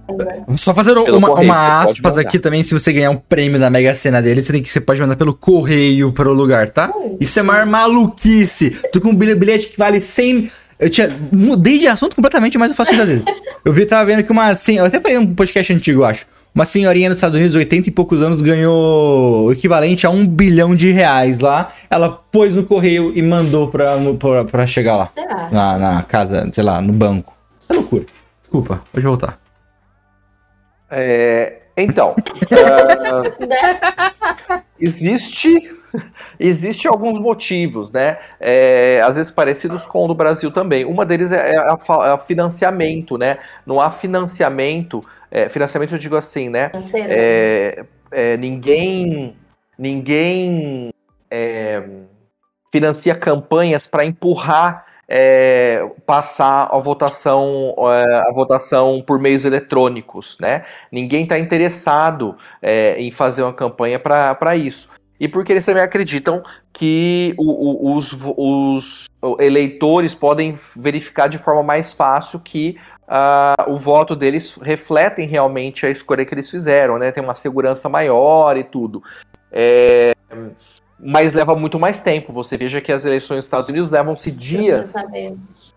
Só fazer uma, correio, uma aspas aqui também, se você ganhar um prêmio da Mega Sena dele, você, tem que, você pode mandar pelo correio para o lugar, tá? Isso é maior maluquice. Tô com um bilhete que vale 100... Eu tinha... Mudei de assunto completamente, mas eu faço isso às vezes. Eu vi, tava vendo que uma... Assim, eu até falei um podcast antigo, eu acho. Uma senhorinha nos Estados Unidos, 80 e poucos anos, ganhou o equivalente a um bilhão de reais lá. Ela pôs no correio e mandou pra, pra, pra chegar lá. Na, na casa, sei lá, no banco. É loucura. Desculpa, pode voltar. É, então, uh, existe Existem alguns motivos, né? É, às vezes parecidos com o do Brasil também. Uma deles é, é, é financiamento, né? Não há financiamento. É, financiamento eu digo assim, né? É, é, ninguém, ninguém financia campanhas para empurrar é, passar a votação, é, a votação por meios eletrônicos, né? Ninguém está interessado é, em fazer uma campanha para isso. E porque eles também acreditam que o, o, os, os, eleitores podem verificar de forma mais fácil que uh, o voto deles refletem realmente a escolha que eles fizeram, né? Tem uma segurança maior e tudo. É, mas leva muito mais tempo. Você veja que as eleições nos Estados Unidos levam-se dias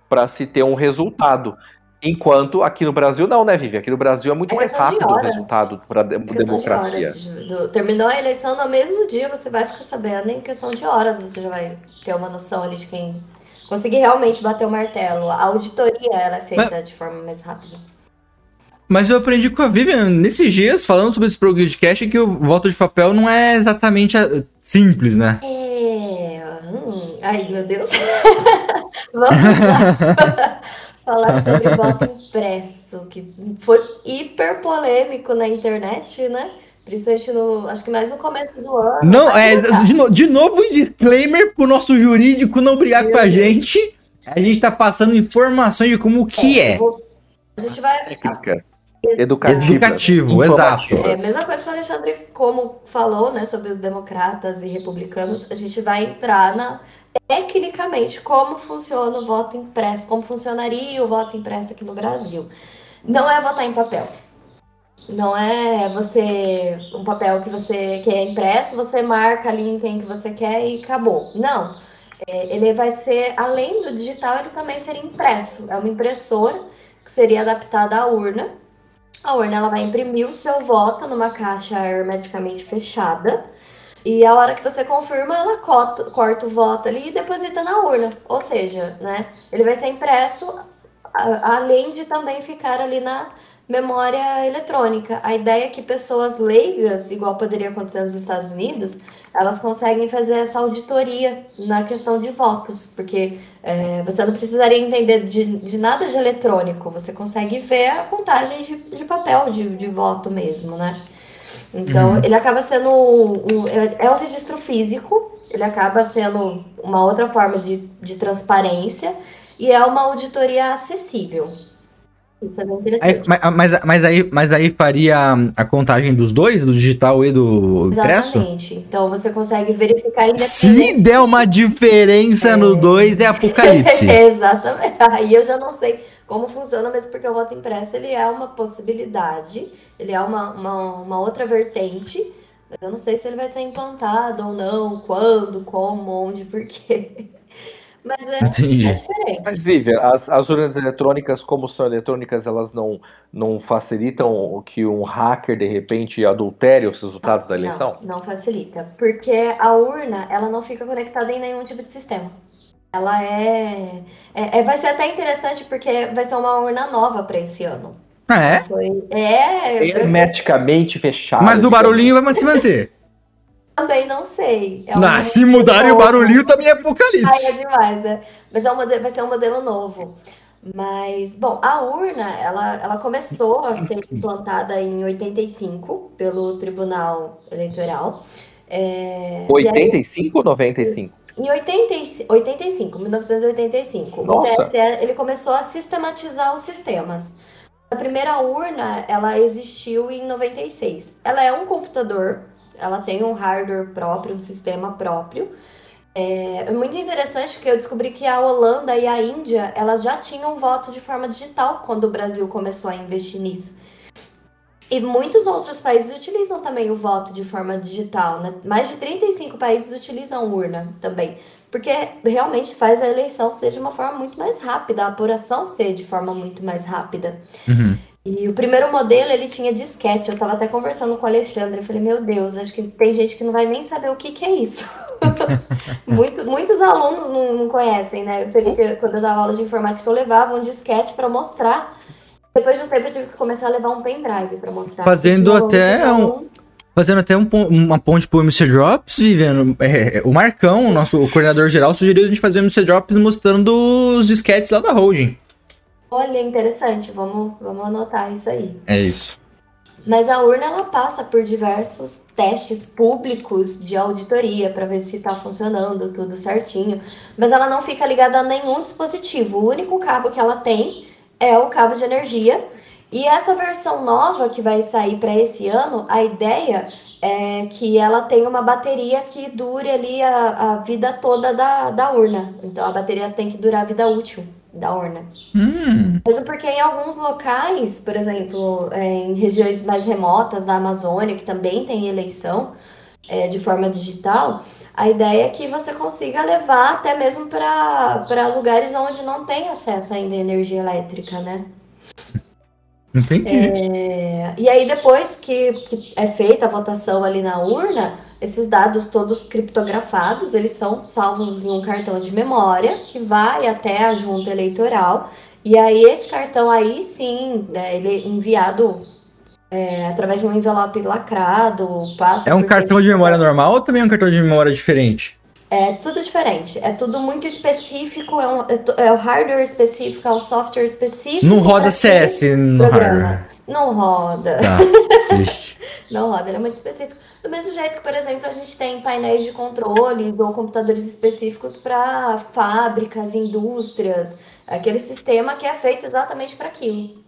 para se ter um resultado. Enquanto aqui no Brasil não, né, Vivi? Aqui no Brasil é muito é mais rápido o resultado para a democracia. De terminou a eleição no mesmo dia, você vai ficar sabendo em questão de horas, você já vai ter uma noção ali de quem conseguir realmente bater o martelo. A auditoria ela é feita Mas... de forma mais rápida. Mas eu aprendi com a Vivian nesses dias, falando sobre esse podcast, que o voto de papel não é exatamente simples, né? É. Hum, ai, meu Deus. Vamos lá. Falar sobre voto impresso, que foi hiper polêmico na internet, né? Principalmente no. Acho que mais no começo do ano. Não, é. De, no, de novo, um disclaimer pro nosso jurídico não brigar meu com a Deus. gente. A gente tá passando informações de como que é. é. Vou, a gente vai. Técnicas educativo. Educativo, exato. É a mesma coisa que o Alexandre como falou, né, sobre os democratas e republicanos, a gente vai entrar na tecnicamente como funciona o voto impresso, como funcionaria o voto impresso aqui no Brasil. Não é votar em papel. Não é você um papel que você quer impresso, você marca ali em quem que você quer e acabou. Não. É, ele vai ser, além do digital, ele também seria impresso. É uma impressora que seria adaptada à urna a urna ela vai imprimir o seu voto numa caixa hermeticamente fechada. E a hora que você confirma, ela corta, corta o voto ali e deposita na urna. Ou seja, né, ele vai ser impresso, além de também ficar ali na memória eletrônica. A ideia é que pessoas leigas, igual poderia acontecer nos Estados Unidos, elas conseguem fazer essa auditoria na questão de votos, porque é, você não precisaria entender de, de, nada de eletrônico, você consegue ver a contagem de, de papel de, de voto mesmo, né? Então, uhum. ele acaba sendo um, um, é, é um registro físico, ele acaba sendo uma outra forma de, de transparência e é uma auditoria acessível. Isso é bem interessante. Aí, mas, mas, aí, mas aí faria a contagem dos dois, do digital e do impresso? Exatamente. Então você consegue verificar Se der uma diferença é... no dois, é apocalipse. Exatamente. Aí eu já não sei como funciona, mesmo porque o voto impresso ele é uma possibilidade, ele é uma, uma, uma outra vertente, mas eu não sei se ele vai ser implantado ou não, quando, como, onde, por quê. Mas é, é diferente. Mas, Vivian, as, as urnas eletrônicas, como são eletrônicas, elas não, não facilitam que um hacker, de repente, adultere os resultados não, da eleição? Não, não facilita. Porque a urna, ela não fica conectada em nenhum tipo de sistema. Ela é, é, é vai ser até interessante porque vai ser uma urna nova para esse ano. Ah, é? Foi, é. Hermeticamente fechada. Mas no barulhinho vai se manter. Também não sei. É um ah, se mudarem o barulhinho também é apocalipse. Ai, é demais, né? Mas é um modelo, vai ser um modelo novo. Mas, bom, a urna, ela, ela começou a ser implantada em 85 pelo Tribunal Eleitoral. É, 85 ou 95? Em 80, 85, 1985. Nossa. O TSE, ele começou a sistematizar os sistemas. A primeira urna, ela existiu em 96. Ela é um computador ela tem um hardware próprio, um sistema próprio. É, é muito interessante que eu descobri que a Holanda e a Índia, elas já tinham voto de forma digital quando o Brasil começou a investir nisso. E muitos outros países utilizam também o voto de forma digital, né? Mais de 35 países utilizam urna também, porque realmente faz a eleição ser de uma forma muito mais rápida, a apuração ser de forma muito mais rápida. Uhum. E o primeiro modelo, ele tinha disquete. Eu tava até conversando com o Alexandre. Eu falei, meu Deus, acho que tem gente que não vai nem saber o que, que é isso. Muito, muitos alunos não, não, conhecem, né? Eu sei que quando eu dava aula de informática, eu levava um disquete para mostrar. Depois de um tempo, eu tive que começar a levar um pendrive para mostrar. Fazendo até um, Fazendo até um, uma ponte pro MC Drops, vivendo. É, é, o Marcão, o nosso coordenador geral, sugeriu a gente fazer o MC Drops mostrando os disquetes lá da holding. Olha, interessante. Vamos, vamos anotar isso aí. É isso. Mas a urna ela passa por diversos testes públicos de auditoria para ver se está funcionando tudo certinho. Mas ela não fica ligada a nenhum dispositivo. O único cabo que ela tem é o cabo de energia. E essa versão nova que vai sair para esse ano, a ideia é que ela tenha uma bateria que dure ali a, a vida toda da, da urna. Então a bateria tem que durar a vida útil da urna. Hum. Mesmo porque em alguns locais, por exemplo, é, em regiões mais remotas da Amazônia, que também tem eleição é, de forma digital, a ideia é que você consiga levar até mesmo para lugares onde não tem acesso ainda à energia elétrica, né? Entendi. É, e aí, depois que, que é feita a votação ali na urna, esses dados todos criptografados, eles são salvos em um cartão de memória que vai até a junta eleitoral. E aí esse cartão aí sim, né, ele é enviado é, através de um envelope lacrado, passa É um cartão de memória normal ou também é um cartão de memória diferente? É tudo diferente, é tudo muito específico, é, um, é, é o hardware específico, é o software específico. Não roda CS no programa. hardware. Não roda. Tá. não roda, ele é muito específico. Do mesmo jeito que, por exemplo, a gente tem painéis de controles ou computadores específicos para fábricas, indústrias, aquele sistema que é feito exatamente para aquilo.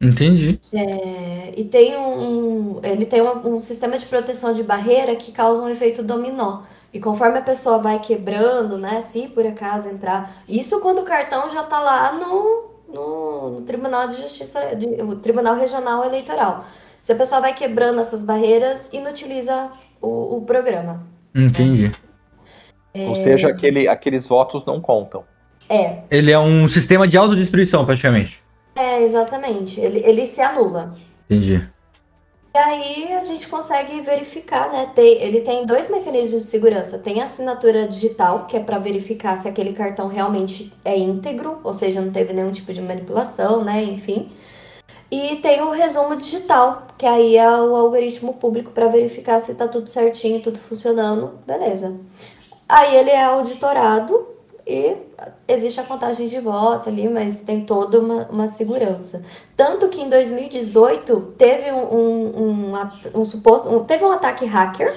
Entendi. É, e tem um, ele tem um, um, sistema de proteção de barreira que causa um efeito dominó. E conforme a pessoa vai quebrando, né, se por acaso entrar, isso quando o cartão já está lá no, no, no, Tribunal de Justiça, de, o Tribunal Regional Eleitoral. Se a pessoa vai quebrando essas barreiras, inutiliza o, o programa. Entendi. É... Ou seja, aquele, aqueles votos não contam. É. Ele é um sistema de autodestruição, praticamente. É, exatamente. Ele, ele se anula. Entendi. E aí a gente consegue verificar, né? Tem, ele tem dois mecanismos de segurança. Tem a assinatura digital, que é para verificar se aquele cartão realmente é íntegro, ou seja, não teve nenhum tipo de manipulação, né? Enfim. E tem o resumo digital, que aí é o algoritmo público para verificar se está tudo certinho, tudo funcionando, beleza. Aí ele é auditorado e existe a contagem de voto ali, mas tem toda uma, uma segurança. Tanto que em 2018 teve um, um, um, um suposto. Um, teve um ataque hacker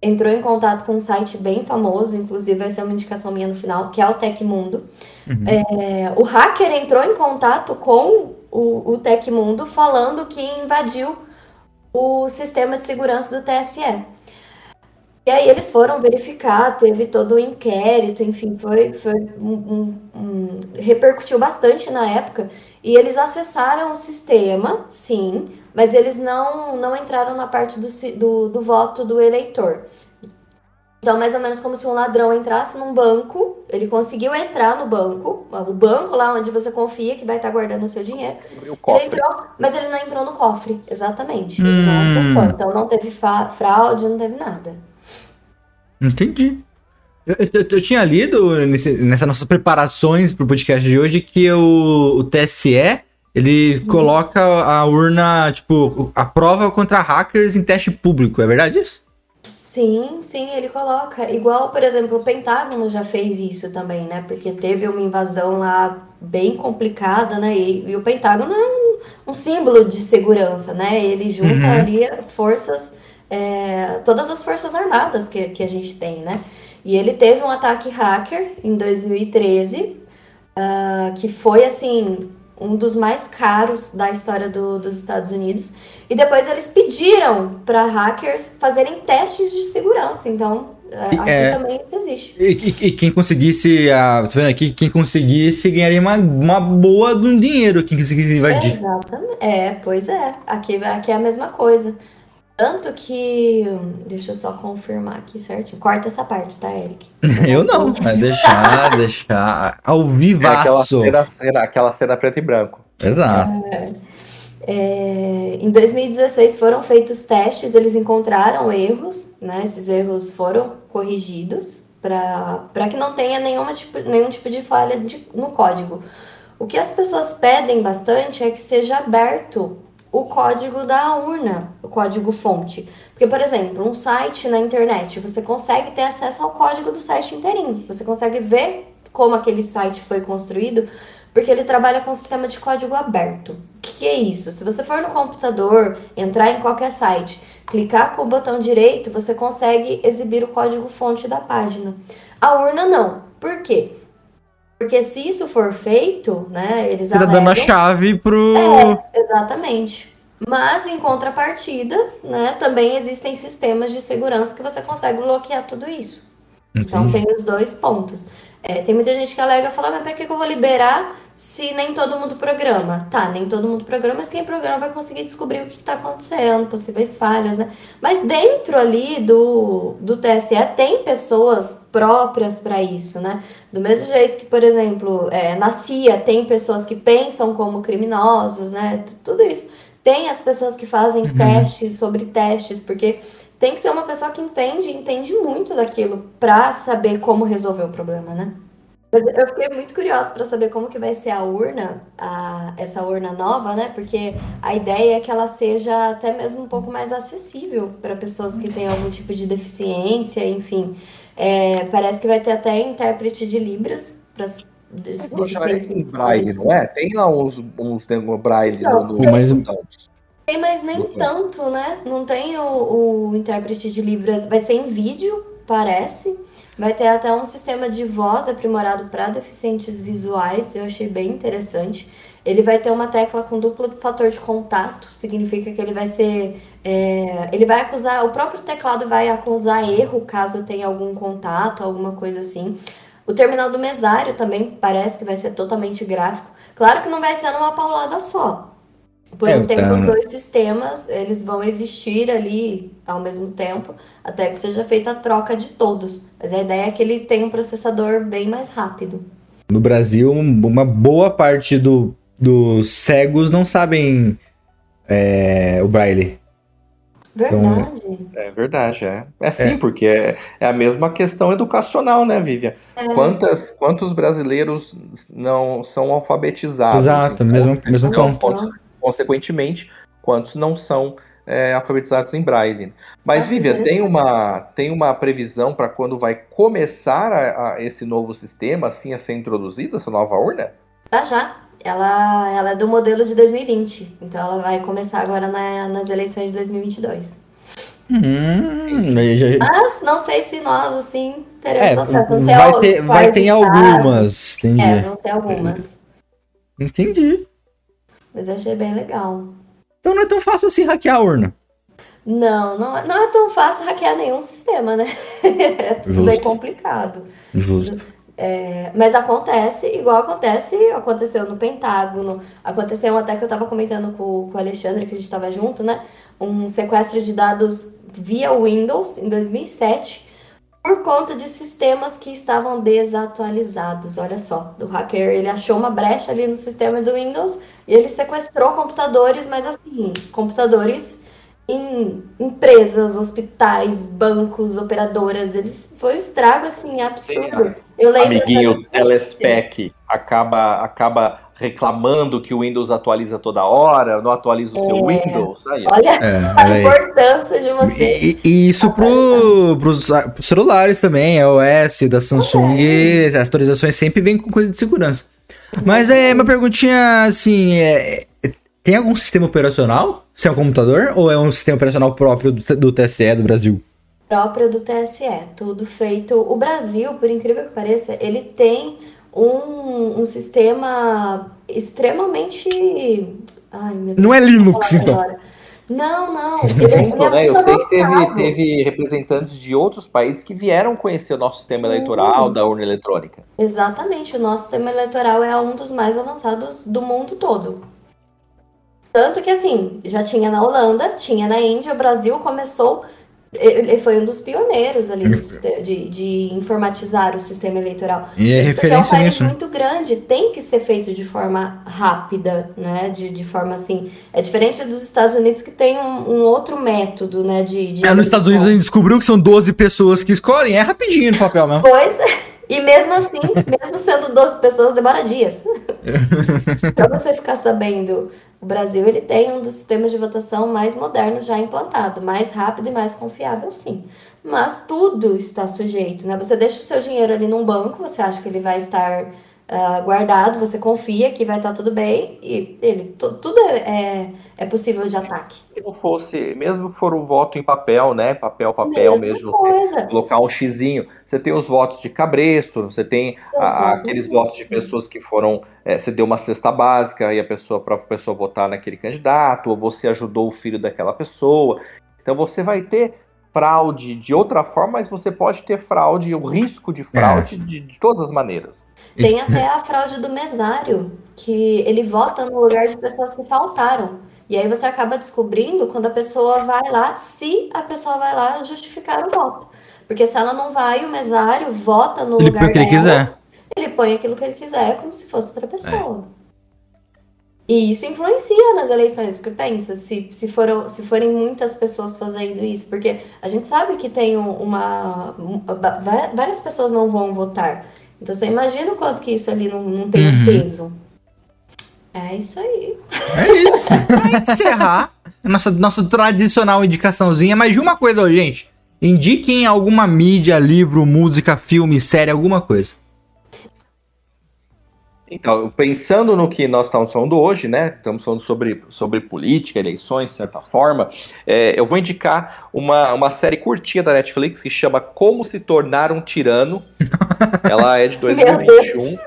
entrou em contato com um site bem famoso, inclusive vai ser uma indicação minha no final, que é o Tecmundo. Uhum. É, o hacker entrou em contato com o, o Tecmundo falando que invadiu o sistema de segurança do TSE. E aí eles foram verificar, teve todo o inquérito, enfim, foi, foi um, um, um, repercutiu bastante na época. E eles acessaram o sistema, sim, mas eles não, não entraram na parte do, do, do voto do eleitor. Então, mais ou menos como se um ladrão entrasse num banco, ele conseguiu entrar no banco, o banco lá onde você confia que vai estar guardando o seu dinheiro. Ele entrou, mas ele não entrou no cofre, exatamente. Ele hum. não acessou. Então, não teve fraude, não teve nada. Entendi. Eu, eu, eu tinha lido nesse, nessas nossas preparações para o podcast de hoje que o, o TSE ele coloca a urna, tipo, a prova contra hackers em teste público, é verdade isso? Sim, sim, ele coloca. Igual, por exemplo, o Pentágono já fez isso também, né? Porque teve uma invasão lá bem complicada, né? E, e o Pentágono é um, um, símbolo de segurança, né? Ele junta uhum. ali forças, é, todas as forças armadas que, que a gente tem, né? E ele teve um ataque hacker em 2013, uh, ah, que foi assim um dos mais caros da história do, dos Estados Unidos. E depois eles pediram para hackers fazerem testes de segurança. Então, é, aqui é, também isso existe. E, e, e quem conseguisse, a, tô vendo aqui, quem conseguisse ganharia uma, uma boa de um dinheiro, quem conseguisse invadir. Exatamente. É, pois é. Aqui, aqui é a mesma coisa. Tanto que. Deixa eu só confirmar aqui certinho. Corta essa parte, tá, Eric? eu não, vai deixar, deixar. Ao vivaço. É aquela, cena, aquela cena preto e branco. Exato. É, é, em 2016 foram feitos testes, eles encontraram erros, né? Esses erros foram corrigidos para que não tenha nenhuma tipo, nenhum tipo de falha de, no código. O que as pessoas pedem bastante é que seja aberto o código da urna, o código fonte. Porque, por exemplo, um site na internet, você consegue ter acesso ao código do site inteirinho. Você consegue ver como aquele site foi construído, porque ele trabalha com um sistema de código aberto. O que, que é isso? Se você for no computador, entrar em qualquer site, clicar com o botão direito, você consegue exibir o código fonte da página. A urna não. Por quê? Porque se isso for feito, né, eles Você tá dando a chave pro... É, exatamente. Mas, em contrapartida, né, também existem sistemas de segurança que você consegue bloquear tudo isso. Então, Entendi. Então, tem os dois pontos. É, tem muita gente que alega e fala, mas pra que eu vou liberar se nem todo mundo programa? Tá, nem todo mundo programa, mas quem programa vai conseguir descobrir o que está acontecendo, possíveis falhas, né? Mas dentro ali do, do TSE tem pessoas próprias para isso, né? Do mesmo jeito que, por exemplo, é, na CIA tem pessoas que pensam como criminosos, né? Tudo isso. Tem as pessoas que fazem uhum. testes sobre testes, porque tem que ser uma pessoa que entende, entende muito daquilo para saber como resolver o problema, né? Eu fiquei muito curiosa para saber como que vai ser a urna, a, essa urna nova, né? Porque a ideia é que ela seja até mesmo um pouco mais acessível para pessoas que têm algum tipo de deficiência, enfim. É, parece que vai ter até intérprete de Libras para deficientes. Em braille, não é? Tem lá uns, uns braille não, no, no, mas... Tem, mas nem tanto, né? Não tem o, o intérprete de Libras. Vai ser em vídeo, parece. Vai ter até um sistema de voz aprimorado para deficientes visuais. Eu achei bem interessante. Ele vai ter uma tecla com duplo fator de contato, significa que ele vai ser. É, ele vai acusar, o próprio teclado vai acusar erro caso tenha algum contato, alguma coisa assim. O terminal do mesário também parece que vai ser totalmente gráfico. Claro que não vai ser numa paulada só. Por é, um tempo, os dois sistemas eles vão existir ali ao mesmo tempo, até que seja feita a troca de todos. Mas a ideia é que ele tenha um processador bem mais rápido. No Brasil, uma boa parte do, dos cegos não sabem é, o Braille. Verdade. Então, é verdade, é. É sim, é. porque é, é, a mesma questão educacional, né, Vivian? É. Quantas, quantos brasileiros não são alfabetizados? Exato, então, mesmo, mesmo ponto consequentemente, quantos não são é, alfabetizados em braille. Mas, Vivian, tem uma, tem uma previsão para quando vai começar a, a esse novo sistema, assim, a ser introduzido, essa nova urna? Já, já. Ela, ela é do modelo de 2020, então ela vai começar agora na, nas eleições de 2022. Hum, Mas não sei se nós, assim, teremos é, acesso. Não sei vai ter, vai ter algumas. Entendi. É, vão ser algumas. Entendi. Mas eu achei bem legal. Então não é tão fácil assim hackear a urna. Não, não, é, não é tão fácil hackear nenhum sistema, né? é tudo Justo. bem complicado. Justo. É, mas acontece, igual acontece, aconteceu no Pentágono, aconteceu até que eu estava comentando com, com o Alexandre, que a gente estava junto, né? Um sequestro de dados via Windows em 2007 por conta de sistemas que estavam desatualizados. Olha só, o hacker ele achou uma brecha ali no sistema do Windows ele sequestrou computadores, mas assim, computadores em empresas, hospitais, bancos, operadoras. Ele foi um estrago assim absurdo. Eu lembro Amiguinho Telespec acaba acaba reclamando que o Windows atualiza toda hora, não atualiza o é. seu Windows. Aí, olha é, a aí. importância de você. E, e isso pro, pros, pros celulares também, a OS da Samsung, é. as atualizações sempre vêm com coisa de segurança. Mas é uma perguntinha assim, é, tem algum sistema operacional? Se é um computador ou é um sistema operacional próprio do, do TSE do Brasil? Próprio do TSE, tudo feito. O Brasil, por incrível que pareça, ele tem um, um sistema extremamente. Ai, meu Deus, não é Linux, então. Agora. Não, não. É, né? Eu sei que teve, teve representantes de outros países que vieram conhecer o nosso sistema Sim. eleitoral da urna eletrônica. Exatamente. O nosso sistema eleitoral é um dos mais avançados do mundo todo. Tanto que, assim, já tinha na Holanda, tinha na Índia, o Brasil começou ele foi um dos pioneiros ali de, de, informatizar o sistema eleitoral. E é referência é um país nisso. Né? muito grande, tem que ser feito de forma rápida, né? De, de forma assim. É diferente dos Estados Unidos que tem um, um outro método, né? De, de é, nos Estados Unidos a gente descobriu que são 12 pessoas que escolhem, é rapidinho no papel mesmo. Pois é. E mesmo assim, mesmo sendo 12 pessoas, demora dias. pra você ficar sabendo O Brasil ele tem um dos sistemas de votação mais modernos já implantado, mais rápido e mais confiável, sim. Mas tudo está sujeito, né? Você deixa o seu dinheiro ali num banco, você acha que ele vai estar uh, guardado, você confia que vai estar tudo bem e ele tudo é, é, é, possível de ataque. Se não fosse, mesmo que for um voto em papel, né? Papel, papel Mesma mesmo, coisa. colocar um xizinho, você tem os votos de cabresto, você tem a, aqueles votos de pessoas que foram, é, você deu uma cesta básica e a pessoa para a pessoa votar naquele candidato, ou você ajudou o filho daquela pessoa. Então você vai ter fraude de outra forma, mas você pode ter fraude, o risco de fraude é. de, de, todas as maneiras. Tem até a fraude do mesário, que ele vota no lugar de pessoas que faltaram. E aí você acaba descobrindo quando a pessoa vai lá, se a pessoa vai lá justificar o voto. Porque se ela não vai, o mesário vota no ele lugar põe o que ele quiser. Ele põe aquilo que ele quiser, como se fosse outra pessoa. É. E isso influencia nas eleições, porque pensa, se, se, foram, se forem muitas pessoas fazendo isso, porque a gente sabe que tem uma. várias pessoas não vão votar. Então você imagina o quanto que isso ali não, não tem uhum. peso. É isso aí. É isso. pra encerrar, nossa, nossa tradicional indicaçãozinha, mas de uma coisa, gente. Indiquem alguma mídia, livro, música, filme, série, alguma coisa. Então, pensando no que nós estamos falando hoje, né? Estamos falando sobre, sobre política, eleições, de certa forma. É, eu vou indicar uma, uma série curtinha da Netflix que chama Como Se Tornar um Tirano. Ela é de 2021.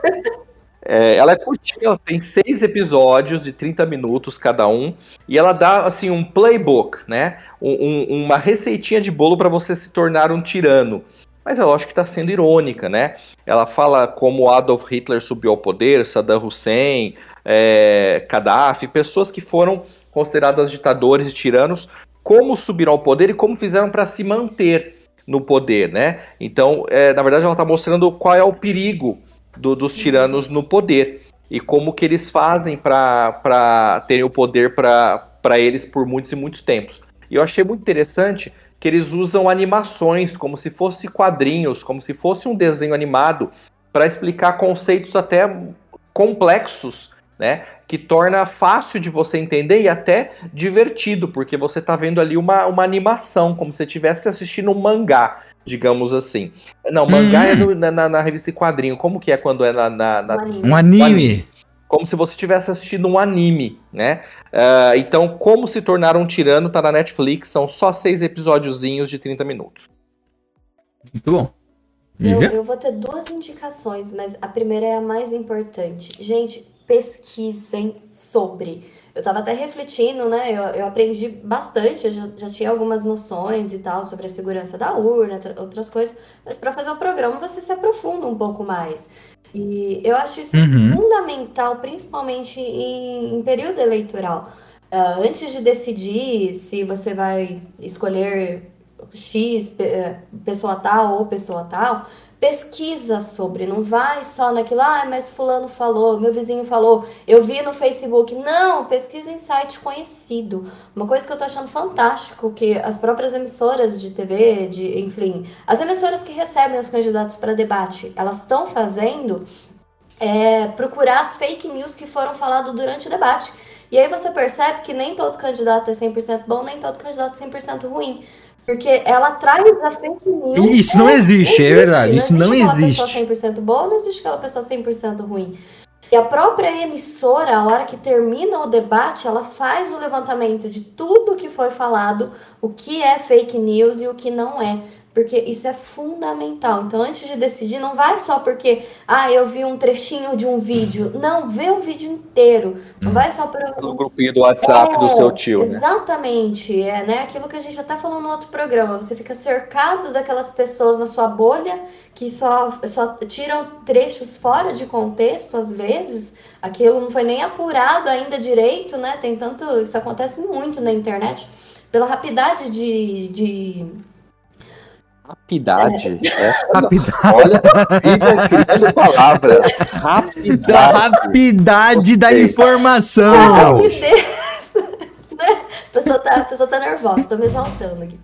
É, ela é curtinha, ela tem seis episódios de 30 minutos cada um. E ela dá, assim, um playbook, né? Um, um, uma receitinha de bolo para você se tornar um tirano mas é lógico que está sendo irônica, né? Ela fala como Adolf Hitler subiu ao poder, Saddam Hussein, é, Gaddafi, pessoas que foram consideradas ditadores e tiranos, como subiram ao poder e como fizeram para se manter no poder, né? Então, é, na verdade, ela está mostrando qual é o perigo do, dos tiranos no poder e como que eles fazem para terem o poder para eles por muitos e muitos tempos. E eu achei muito interessante que eles usam animações como se fosse quadrinhos, como se fosse um desenho animado, para explicar conceitos até complexos, né? Que torna fácil de você entender e até divertido, porque você está vendo ali uma, uma animação, como se estivesse assistindo um mangá, digamos assim. Não, mangá é hum. é no, na, na, revista quadrinho. Como que é quando é na. na, na... Um anime como se você estivesse assistindo um anime, né? Uh, então, Como Se Tornar um Tirano tá na Netflix, são só seis episódiozinhos de 30 minutos. Muito bom. Eu, eu, vou ter duas indicações, mas a primeira é a mais importante. Gente, pesquisem sobre. Eu tava até refletindo, né? Eu, eu aprendi bastante, eu já, já tinha algumas noções e tal sobre a segurança da urna, outras coisas, mas para fazer o programa você se aprofunda um pouco mais. E eu acho isso uhum. fundamental, principalmente em, em período eleitoral. Uh, antes de decidir se você vai escolher X, eh, pessoa tal ou pessoa tal, pesquisa sobre, não vai só naquilo, ah, mas fulano falou, meu vizinho falou, eu vi no Facebook. Não, pesquisa em site conhecido. Uma coisa que eu tô achando fantástico, que as próprias emissoras de TV, de, enfim, as emissoras que recebem os candidatos para debate, elas estão fazendo é, procurar as fake news que foram faladas durante o debate. E aí você percebe que nem todo candidato é 100% bom, nem todo candidato é 100% ruim. Porque ela traz a fake news. Isso não existe, é, é verdade. Isso não existe. Não existe aquela pessoa 100% boa, não existe aquela pessoa 100% ruim. E a própria emissora, a hora que termina o debate, ela faz o levantamento de tudo que foi falado, o que é fake news e o que não é. Porque isso é fundamental. Então, antes de decidir, não vai só porque, ah, eu vi um trechinho de um vídeo. Não, vê o vídeo inteiro. Não vai só para. No grupinho do WhatsApp é, do seu tio. Né? Exatamente. Né? É né, aquilo que a gente já tá falando no outro programa. Você fica cercado daquelas pessoas na sua bolha que só, só tiram trechos fora de contexto, às vezes. Aquilo não foi nem apurado ainda direito, né? Tem tanto. Isso acontece muito na internet. Pela rapidez de, de Rapidade. É. Rapidade. Olha, Vivian criando palavras. Rapidade. Da rapidade da informação. A rapidez. Né? A pessoa tá, a pessoa tá nervosa, tô me exaltando aqui.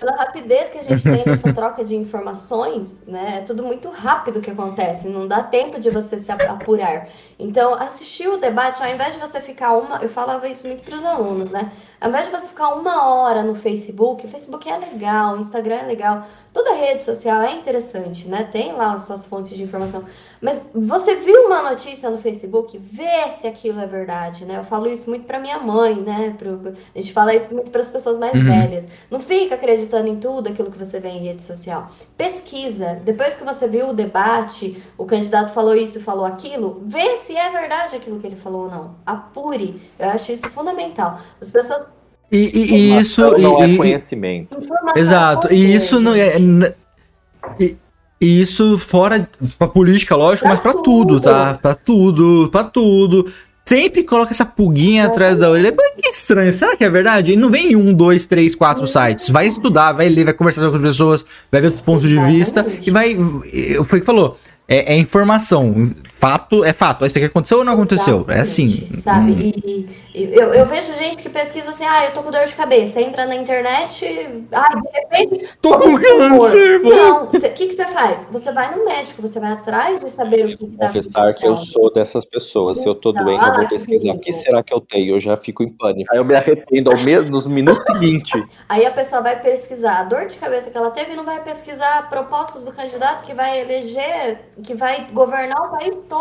pela rapidez que a gente tem nessa troca de informações, né? É tudo muito rápido que acontece, não dá tempo de você se apurar. Então, assistir o debate, ao invés de você ficar uma. Eu falava isso muito para os alunos, né? Ao invés de você ficar uma hora no Facebook, o Facebook é legal, o Instagram é legal, toda rede social é interessante, né? Tem lá as suas fontes de informação. Mas você viu uma notícia no Facebook, vê se aquilo é verdade, né? Eu falo isso muito para minha mãe, né? Pro, a gente fala isso muito para as pessoas mais uhum. velhas. Não fica acreditando em tudo aquilo que você vê em rede social. Pesquisa. Depois que você viu o debate, o candidato falou isso, falou aquilo, vê se é verdade aquilo que ele falou ou não. Apure. Eu acho isso fundamental. As pessoas e, e, e isso não é e, é conhecimento. Exato. E isso não é e, isso fora pra política, lógico, pra mas para tudo. tudo, tá? Para tudo, para tudo. Sempre coloca essa pulguinha atrás da orelha. Que estranho, será que é verdade? E não vem em um, dois, três, quatro sites. Vai estudar, vai ler, vai conversar com as pessoas, vai ver outros pontos de vista e vai. Foi o que falou. É, é, informação. Fato é fato. Isso aqui aconteceu ou não aconteceu? Exatamente, é assim. Sabe? Hum. E, e, eu, eu vejo gente que pesquisa assim, ah, eu tô com dor de cabeça. Entra na internet, ah, de repente. Tô com câncer, mano. Não, o que, que você faz? Você vai no médico, você vai atrás de saber o que, que tá Confessar que eu sou dessas pessoas. Se eu tô então, doente, eu vou pesquisar. O que será que eu tenho? Eu já fico em pânico. Aí eu me arrependo ao mesmo, nos minutos seguintes. Aí a pessoa vai pesquisar a dor de cabeça que ela teve e não vai pesquisar propostas do candidato que vai eleger que vai governar o país todo.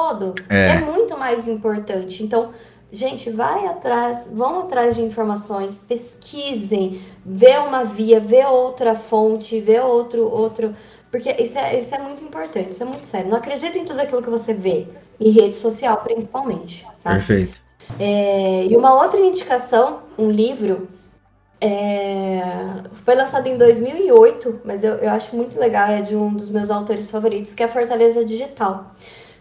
É, é muito mais importante. Então, gente, vai atrás, vão atrás de informações, pesquisem, vê uma via, vê outra fonte, vê outro, outro. Porque isso é, isso é muito importante, isso é muito sério. Não acredita em tudo aquilo que você vê, em rede social principalmente. Sabe? Perfeito. É, e uma outra indicação, um livro é, foi lançado em 2008, mas eu, eu acho muito legal, é de um dos meus autores favoritos, que é a Fortaleza Digital,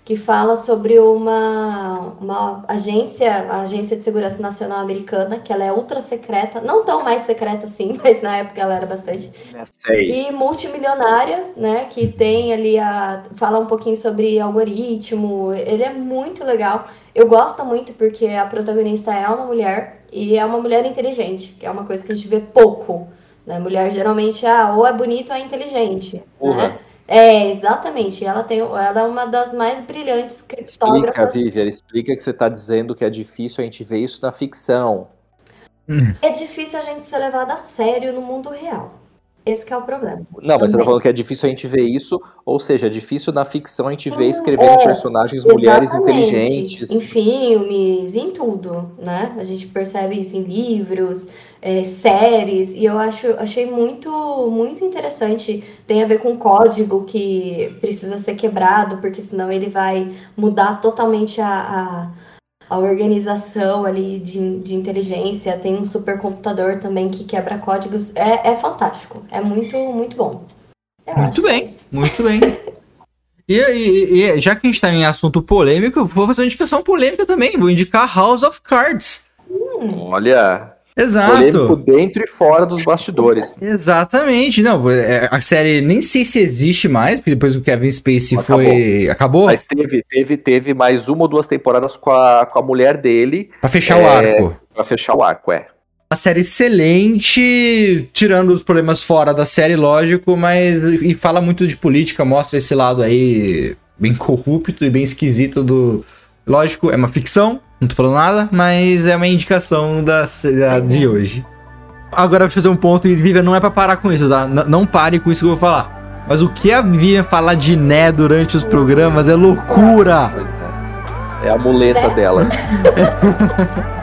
que fala sobre uma, uma agência, a Agência de Segurança Nacional Americana, que ela é ultra secreta, não tão mais secreta assim, mas na época ela era bastante. Sei. E multimilionária, né, que tem ali a... fala um pouquinho sobre algoritmo, ele é muito legal. Eu gosto muito porque a protagonista é uma mulher, e é uma mulher inteligente, que é uma coisa que a gente vê pouco. Né? Mulher geralmente ah, ou é bonita ou é inteligente. Né? É, exatamente. Ela, tem, ela é uma das mais brilhantes criptógrafas. Explica, Vivian, explica que você está dizendo que é difícil a gente ver isso na ficção. É difícil a gente ser levado a sério no mundo real. Esse é o problema. Não, mas você tá falando que é difícil a gente ver isso, ou seja, é difícil na ficção a gente ver escrevendo é, personagens mulheres inteligentes. Em filmes, em tudo, né? A gente percebe isso em livros, é, séries, e eu acho, achei muito, muito interessante. Tem a ver com código que precisa ser quebrado, porque senão ele vai mudar totalmente a, a a organização ali de, de inteligência, tem um supercomputador também que quebra códigos. É, é fantástico. É muito, muito bom. Eu muito bem, é muito bem. E, e, e, já que a gente está em assunto polêmico, vou fazer uma indicação polêmica também. Vou indicar House of Cards. Hum. Olha, Exato. Polêmico dentro e fora dos bastidores. Exatamente. Não, é, a série nem sei se existe mais, porque depois o Kevin Spacey Acabou. foi. Acabou? Mas teve, teve, teve mais uma ou duas temporadas com a, com a mulher dele. Pra fechar é, o arco. Pra fechar o arco, é. Uma série excelente, tirando os problemas fora da série, lógico, mas. E fala muito de política, mostra esse lado aí bem corrupto e bem esquisito do. Lógico, é uma ficção, não tô falando nada, mas é uma indicação da, da de hoje. Agora, vou fazer um ponto, e Vivian, não é pra parar com isso, tá? N não pare com isso que eu vou falar. Mas o que a Vivian falar de Né durante os programas é loucura! É, é a muleta né? dela.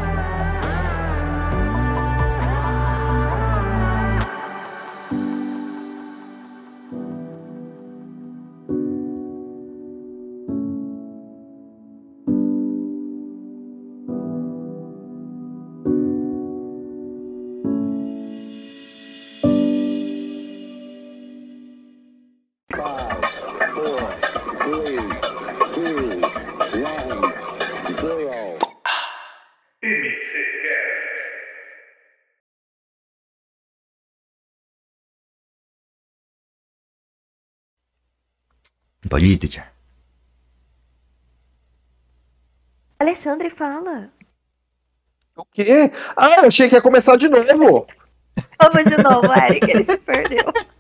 Teacher. Alexandre, fala. O quê? Ah, eu achei que ia começar de novo. Vamos de novo, Eric, ele se perdeu.